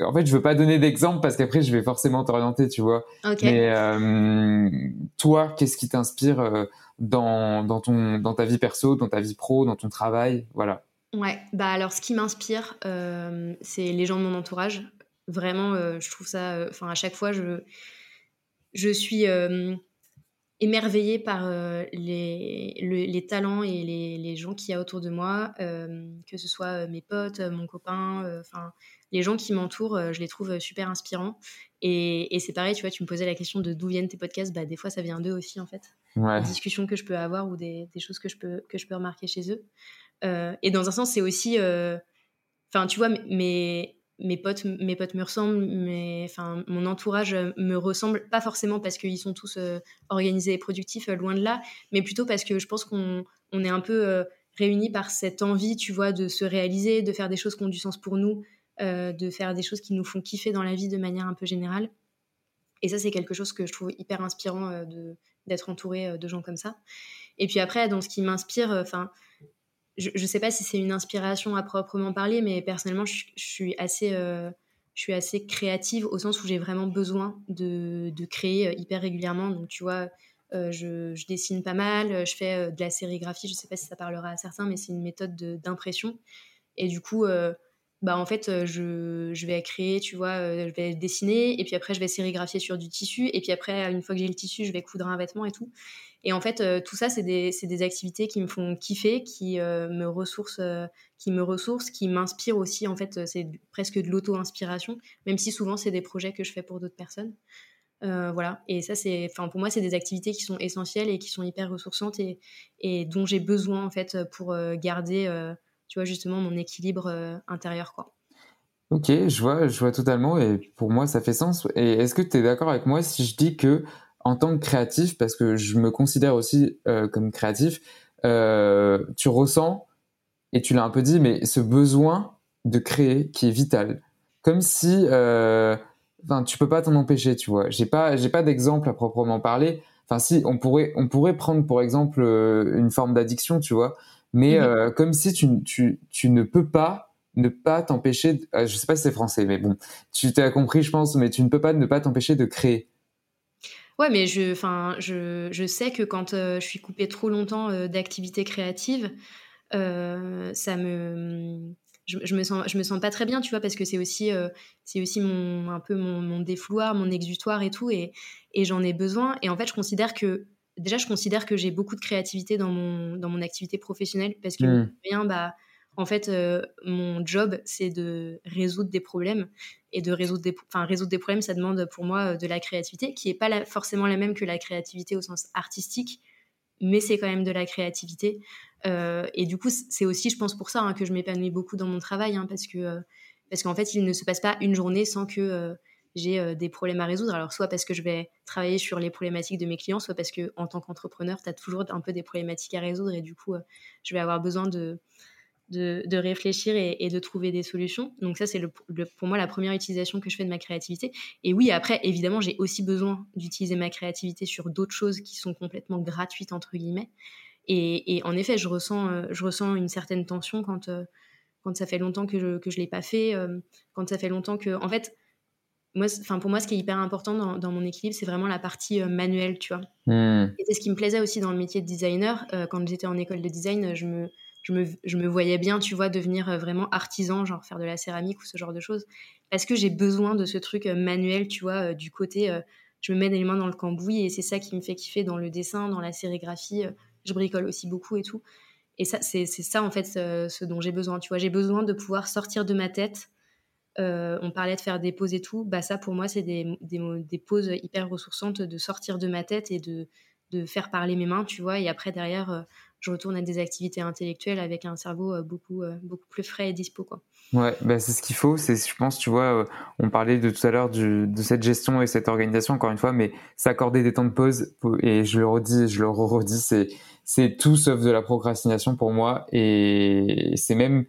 En fait, je veux pas donner d'exemple parce qu'après, je vais forcément t'orienter, tu vois. Ok. Mais euh, toi, qu'est-ce qui t'inspire dans, dans, ton, dans ta vie perso, dans ta vie pro, dans ton travail? Voilà. Ouais, bah alors ce qui m'inspire, c'est les gens de mon entourage. Vraiment, je trouve ça. Enfin, à chaque fois, je, je suis émerveillée par euh, les, le- les talents et les, les gens qu'il y a autour de moi, euh, que ce soit euh, mes potes, mon copain, enfin, les gens qui m'entourent, je les trouve super inspirants. Et, et c'est pareil, tu vois, tu me posais la question de d'où viennent tes podcasts, bah, des fois, ça vient d'eux aussi, en fait Ouais. des discussions que je peux avoir ou des, des choses que je peux, que je peux remarquer chez eux. Et dans un sens, c'est aussi. Enfin, tu vois, mes, mes potes, mes potes me ressemblent, mais enfin, mon entourage me ressemble, pas forcément parce qu'ils sont tous organisés et productifs, loin de là, mais plutôt parce que je pense qu'on on est un peu réunis par cette envie, tu vois, de se réaliser, de faire des choses qui ont du sens pour nous, de faire des choses qui nous font kiffer dans la vie de manière un peu générale. Et ça, c'est quelque chose que je trouve hyper inspirant de d'être entouré de gens comme ça. Et puis après, dans ce qui m'inspire, enfin, je ne sais pas si c'est une inspiration à proprement parler, mais personnellement, je, suis assez, je suis assez créative au sens où j'ai vraiment besoin de, créer hyper régulièrement. Donc, tu vois, je, je, dessine pas mal, je fais de la sérigraphie, je ne sais pas si ça parlera à certains, mais c'est une méthode d'impression. Et du coup, bah en fait euh, je, je, vais créer tu vois euh, je vais dessiner et puis après je vais sérigraphier sur du tissu et puis après une fois que j'ai le tissu je vais coudre un vêtement et tout. Et en fait euh, tout ça c'est des, des, activités qui me font kiffer qui me ressourcent qui me ressourcent qui m'inspirent aussi en fait c'est presque de l'auto inspiration même si souvent c'est des projets que je fais pour d'autres personnes. Voilà. Et ça c'est enfin pour moi c'est des activités qui sont essentielles et qui sont hyper ressourçantes et, et dont j'ai besoin en fait pour garder tu vois, justement mon équilibre euh, intérieur, quoi. Ok, je vois, je vois totalement et pour moi ça fait sens. Et est-ce que tu es d'accord avec moi si je dis que en tant que créatif, parce que je me considère aussi euh, comme créatif, euh, tu ressens, et tu l'as un peu dit, mais ce besoin de créer qui est vital. Comme si, enfin, tu peux pas t'en empêcher, tu vois. J'ai pas, j'ai pas d'exemple à proprement parler. Enfin, si, on pourrait, on pourrait prendre pour exemple une forme d'addiction, tu vois mais euh, comme si tu, tu, tu, ne peux pas ne pas t'empêcher, euh, je sais pas si c'est français, mais bon, tu t'as compris, je pense, mais tu ne peux pas ne pas t'empêcher de créer. Ouais, mais je, enfin, je, je sais que quand euh, je suis coupée trop longtemps d'activités créatives, ça me, je, me sens, je me sens pas très bien, tu vois, parce que c'est aussi, c'est aussi mon, un peu mon, mon, défouloir, mon exutoire et tout, et, et j'en ai besoin. Et en fait, je considère que déjà, je considère que j'ai beaucoup de créativité dans mon, dans mon activité professionnelle parce que hmm. rien, bah, en fait, euh, mon job, c'est de résoudre des problèmes. Et de résoudre des, enfin, résoudre des problèmes, ça demande pour moi euh, de la créativité, qui n'est pas forcément la même que la créativité au sens artistique, mais c'est quand même de la créativité. Euh, et du coup, c'est aussi, je pense, pour ça hein, que je m'épanouis beaucoup dans mon travail, hein, parce que parce qu'en fait, il ne se passe pas une journée sans que j'ai euh, des problèmes à résoudre. Alors, soit parce que je vais travailler sur les problématiques de mes clients, soit parce que en tant qu'entrepreneur, tu as toujours un peu des problématiques à résoudre et du coup, euh, je vais avoir besoin de, de, réfléchir et, de trouver des solutions. Donc, ça, c'est le, pour moi la première utilisation que je fais de ma créativité. Et oui, après, évidemment, j'ai aussi besoin d'utiliser ma créativité sur d'autres choses qui sont complètement gratuites, entre guillemets. Et, en effet, je ressens, euh, je ressens une certaine tension quand, quand ça fait longtemps que je ne que je l'ai pas fait, quand ça fait longtemps que. En fait, moi, enfin pour moi, ce qui est hyper important dans, mon équilibre, c'est vraiment la partie euh, manuelle, tu vois. Et c'est ce qui me plaisait aussi dans le métier de designer. Euh, quand j'étais en école de design, je me, je me, je me voyais bien, tu vois, devenir euh, vraiment artisan, genre faire de la céramique ou ce genre de choses. Parce que j'ai besoin de ce truc manuel, tu vois, du côté, je me mets les mains dans le cambouis et c'est ça qui me fait kiffer dans le dessin, dans la sérigraphie. je bricole aussi beaucoup et tout. Et ça, c'est ça, en fait, ce dont j'ai besoin, tu vois. J'ai besoin de pouvoir sortir de ma tête euh, on parlait de faire des pauses et tout, bah ça pour moi c'est des, des, pauses hyper ressourçantes de sortir de ma tête et de, de, faire parler mes mains, tu vois, et après derrière euh, je retourne à des activités intellectuelles avec un cerveau euh, beaucoup, beaucoup plus frais et dispo quoi. Ouais, bah c'est ce qu'il faut. C'est, je pense, tu vois, on parlait de tout à l'heure de cette gestion et cette organisation, encore une fois, mais s'accorder des temps de pause, et je le redis, je le redis, c'est, c'est tout sauf de la procrastination pour moi, et c'est même,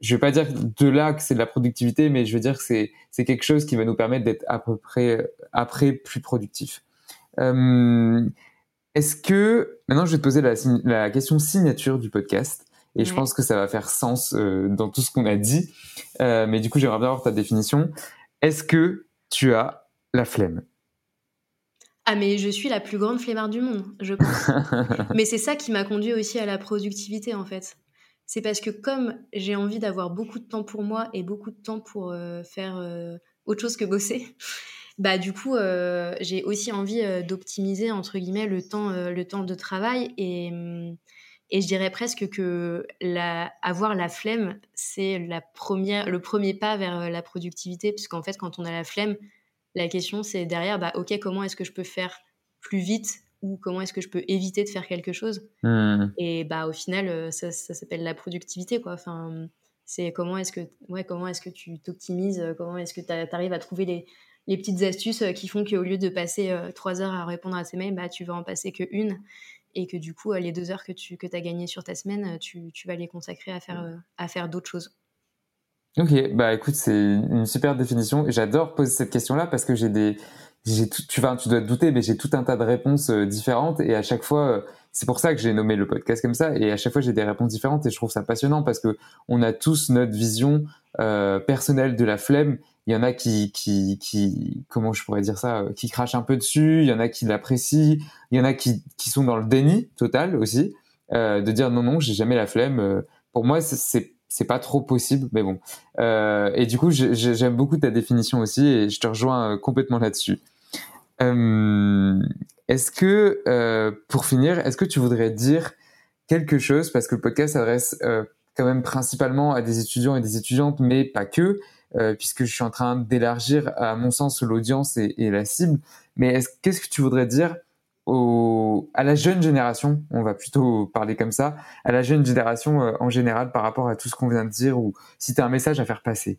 je vais pas dire de là que c'est de la productivité, mais je veux dire que c'est c'est quelque chose qui va nous permettre d'être à peu près après plus productif. Euh, Est-ce que maintenant je vais te poser la, la question signature du podcast et je pense que ça va faire sens euh, dans tout ce qu'on a dit, euh, mais du coup j'aimerais bien avoir ta définition. Est-ce que tu as la flemme? Ah mais je suis la plus grande flemmarde du monde, je pense. (laughs) mais c'est ça qui m'a conduit aussi à la productivité en fait c'est parce que comme j'ai envie d'avoir beaucoup de temps pour moi et beaucoup de temps pour euh, faire euh, autre chose que bosser, (laughs) bah du coup euh, j'ai aussi envie d'optimiser entre guillemets le temps, le temps de travail et, mm, et je dirais presque que la, avoir la flemme c'est la première, le premier pas vers la productivité. Puisqu'en fait quand on a la flemme, la question c'est derrière bah ok comment est-ce que je peux faire plus vite ou comment est-ce que je peux éviter de faire quelque chose. Hmm. Et bah au final, euh, ça, ça s'appelle la productivité, quoi. Enfin, C'est comment est-ce que, ouais, comment est-ce que tu t'optimises, comment est-ce que tu arrives à trouver les, les petites astuces qui font qu'au lieu de passer trois heures à répondre à ces mails, bah, tu vas en passer que une et que du coup, les deux heures que tu que as gagnées sur ta semaine, tu, tu vas les consacrer à faire, à faire d'autres choses. Ok, bah écoute, c'est une super définition j'adore poser cette question-là parce que j'ai des, tu vas, tu dois te douter, mais j'ai tout un tas de réponses euh, différentes et à chaque fois, euh, c'est pour ça que j'ai nommé le podcast comme ça et à chaque fois j'ai des réponses différentes et je trouve ça passionnant parce que on a tous notre vision euh, personnelle de la flemme. Il y en a qui, qui, qui, comment je pourrais dire ça, euh, qui crachent un peu dessus. Il y en a qui l'apprécient. Il y en a qui, qui sont dans le déni total aussi, euh, de dire non non, j'ai jamais la flemme. Pour moi, c'est c'est pas trop possible, mais bon. Euh, et du coup, j'aime beaucoup ta définition aussi, et je te rejoins euh, complètement là-dessus. Euh, est-ce que, euh, pour finir, est-ce que tu voudrais dire quelque chose, parce que le podcast s'adresse euh, quand même principalement à des étudiants et des étudiantes, mais pas que, puisque je suis en train d'élargir, à mon sens, l'audience et, et, la cible. Mais qu'est-ce que tu voudrais dire à la jeune génération, on va plutôt parler comme ça, à la jeune génération euh, en général par rapport à tout ce qu'on vient de dire, ou si tu as un message à faire passer.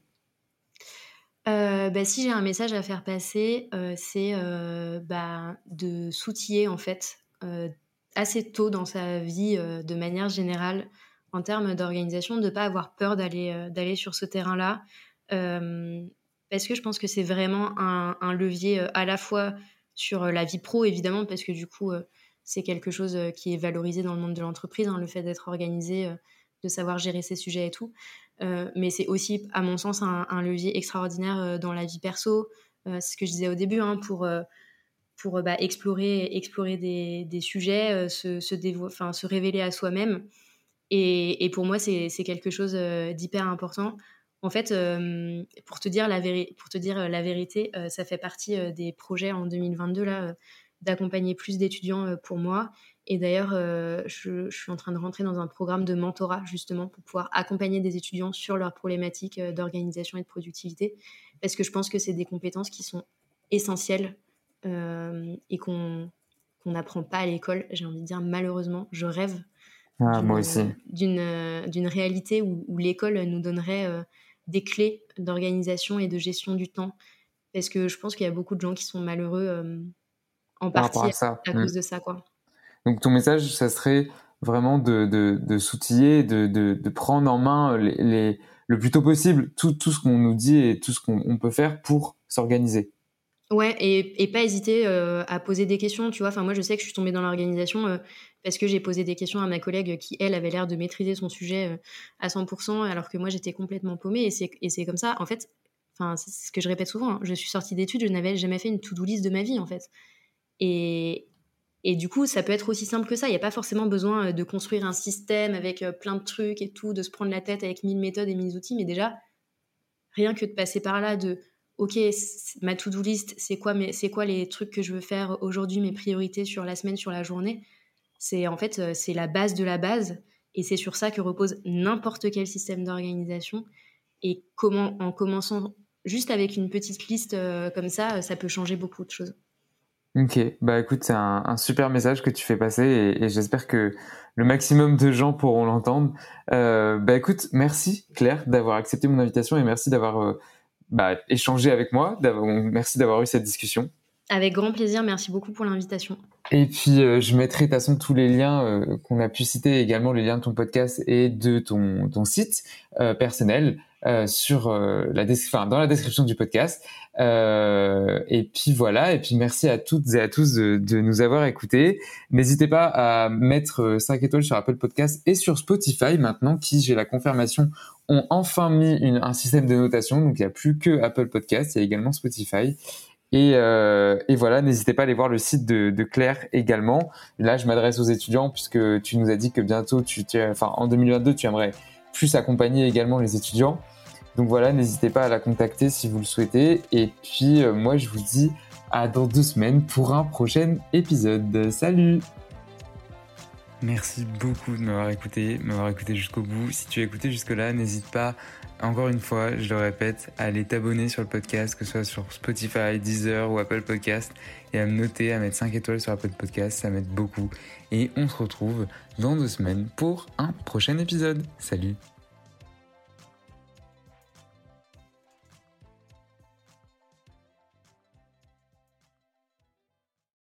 Euh, bah, si j'ai un message à faire passer, euh, c'est bah, de s'outiller en fait assez tôt dans sa vie de manière générale en termes d'organisation, de ne pas avoir peur d'aller sur ce terrain-là, parce que je pense que c'est vraiment un levier à la fois sur euh, la vie pro, évidemment, parce que du coup, euh, c'est quelque chose euh, qui est valorisé dans le monde de l'entreprise, hein, le fait d'être organisé, de savoir gérer ses sujets et tout. mais c'est aussi, à mon sens, un, levier extraordinaire dans la vie perso. c'est ce que je disais au début, hein, pour, pour bah, explorer, explorer des, des sujets, se, se, révéler à soi-même. Et, et, pour moi, c'est quelque chose d'hyper important. En fait, euh, pour, te dire la pour te dire la vérité, euh, ça fait partie euh, des projets en 2022 là d'accompagner plus d'étudiants pour moi. Et d'ailleurs, je, suis en train de rentrer dans un programme de mentorat justement pour pouvoir accompagner des étudiants sur leurs problématiques d'organisation et de productivité, parce que je pense que c'est des compétences qui sont essentielles et qu'on n'apprend pas à l'école. J'ai envie de dire malheureusement, je rêve ah, d'une réalité où, où l'école nous donnerait des clés d'organisation et de gestion du temps. Parce que je pense qu'il y a beaucoup de gens qui sont malheureux euh, en partie à, cause mm. de ça. Quoi. Donc ton message, ça serait vraiment de, de, de s'outiller, de, de, de, prendre en main les, le plus tôt possible tout, tout ce qu'on nous dit et tout ce qu'on peut faire pour s'organiser. Ouais, et, et, pas hésiter euh, à poser des questions, tu vois. Enfin, moi, je sais que je suis tombée dans l'organisation euh, parce que j'ai posé des questions à ma collègue qui, elle, avait l'air de maîtriser son sujet euh, à 100%, alors que moi, j'étais complètement paumée. Et c'est comme ça, en fait, c'est ce que je répète souvent. Hein, je suis sortie d'études, je n'avais jamais fait une to-do list de ma vie, en fait. Et, et du coup, ça peut être aussi simple que ça. Il n'y a pas forcément besoin de construire un système avec plein de trucs et tout, de se prendre la tête avec mille méthodes et mille outils, mais déjà, rien que de passer par là, de ok, ma to-do list, c'est quoi, c'est quoi les trucs que je veux faire aujourd'hui, mes priorités sur la semaine, sur la journée. C'est en fait, euh, c'est la base de la base, et c'est sur ça que repose n'importe quel système d'organisation. Et comment, en commençant juste avec une petite liste euh, comme ça, euh, ça peut changer beaucoup de choses. Ok, bah écoute, c'est un, super message que tu fais passer et, j'espère que le maximum de gens pourront l'entendre. bah écoute, merci Claire d'avoir accepté mon invitation et merci d'avoir bah, échanger avec moi. Merci d'avoir eu cette discussion. Avec grand plaisir, merci beaucoup pour l'invitation. Et puis, euh, je mettrai de toute façon tous les liens euh, qu'on a pu citer, également les liens de ton podcast et de ton, ton site euh, personnel sur la dans la description du podcast. et puis voilà, et puis merci à toutes et à tous de, nous avoir écoutés. N'hésitez pas à mettre 5 étoiles sur Apple Podcast et sur Spotify maintenant, qui, j'ai la confirmation, ont enfin mis un système de notation. Donc, il n'y a plus que Apple Podcast, il y a également Spotify. Et, euh, et, voilà, n'hésitez pas à aller voir le site de, Claire également. Là, je m'adresse aux étudiants puisque tu nous as dit que bientôt, enfin, en 2022, tu aimerais plus accompagner également les étudiants. Donc voilà, n'hésitez pas à la contacter si vous le souhaitez. Et puis, euh, moi, je vous dis à dans deux semaines pour un prochain épisode. Salut Merci beaucoup de m'avoir écouté, m'avoir écouté jusqu'au bout. Si tu as écouté jusque-là, n'hésite pas, encore une fois, je le répète, à aller t'abonner sur le podcast, que ce soit sur Spotify, Deezer ou Apple Podcast, et à me noter, à mettre 5 étoiles sur Apple Podcast, ça m'aide beaucoup. Et on se retrouve dans deux semaines pour un prochain épisode. Salut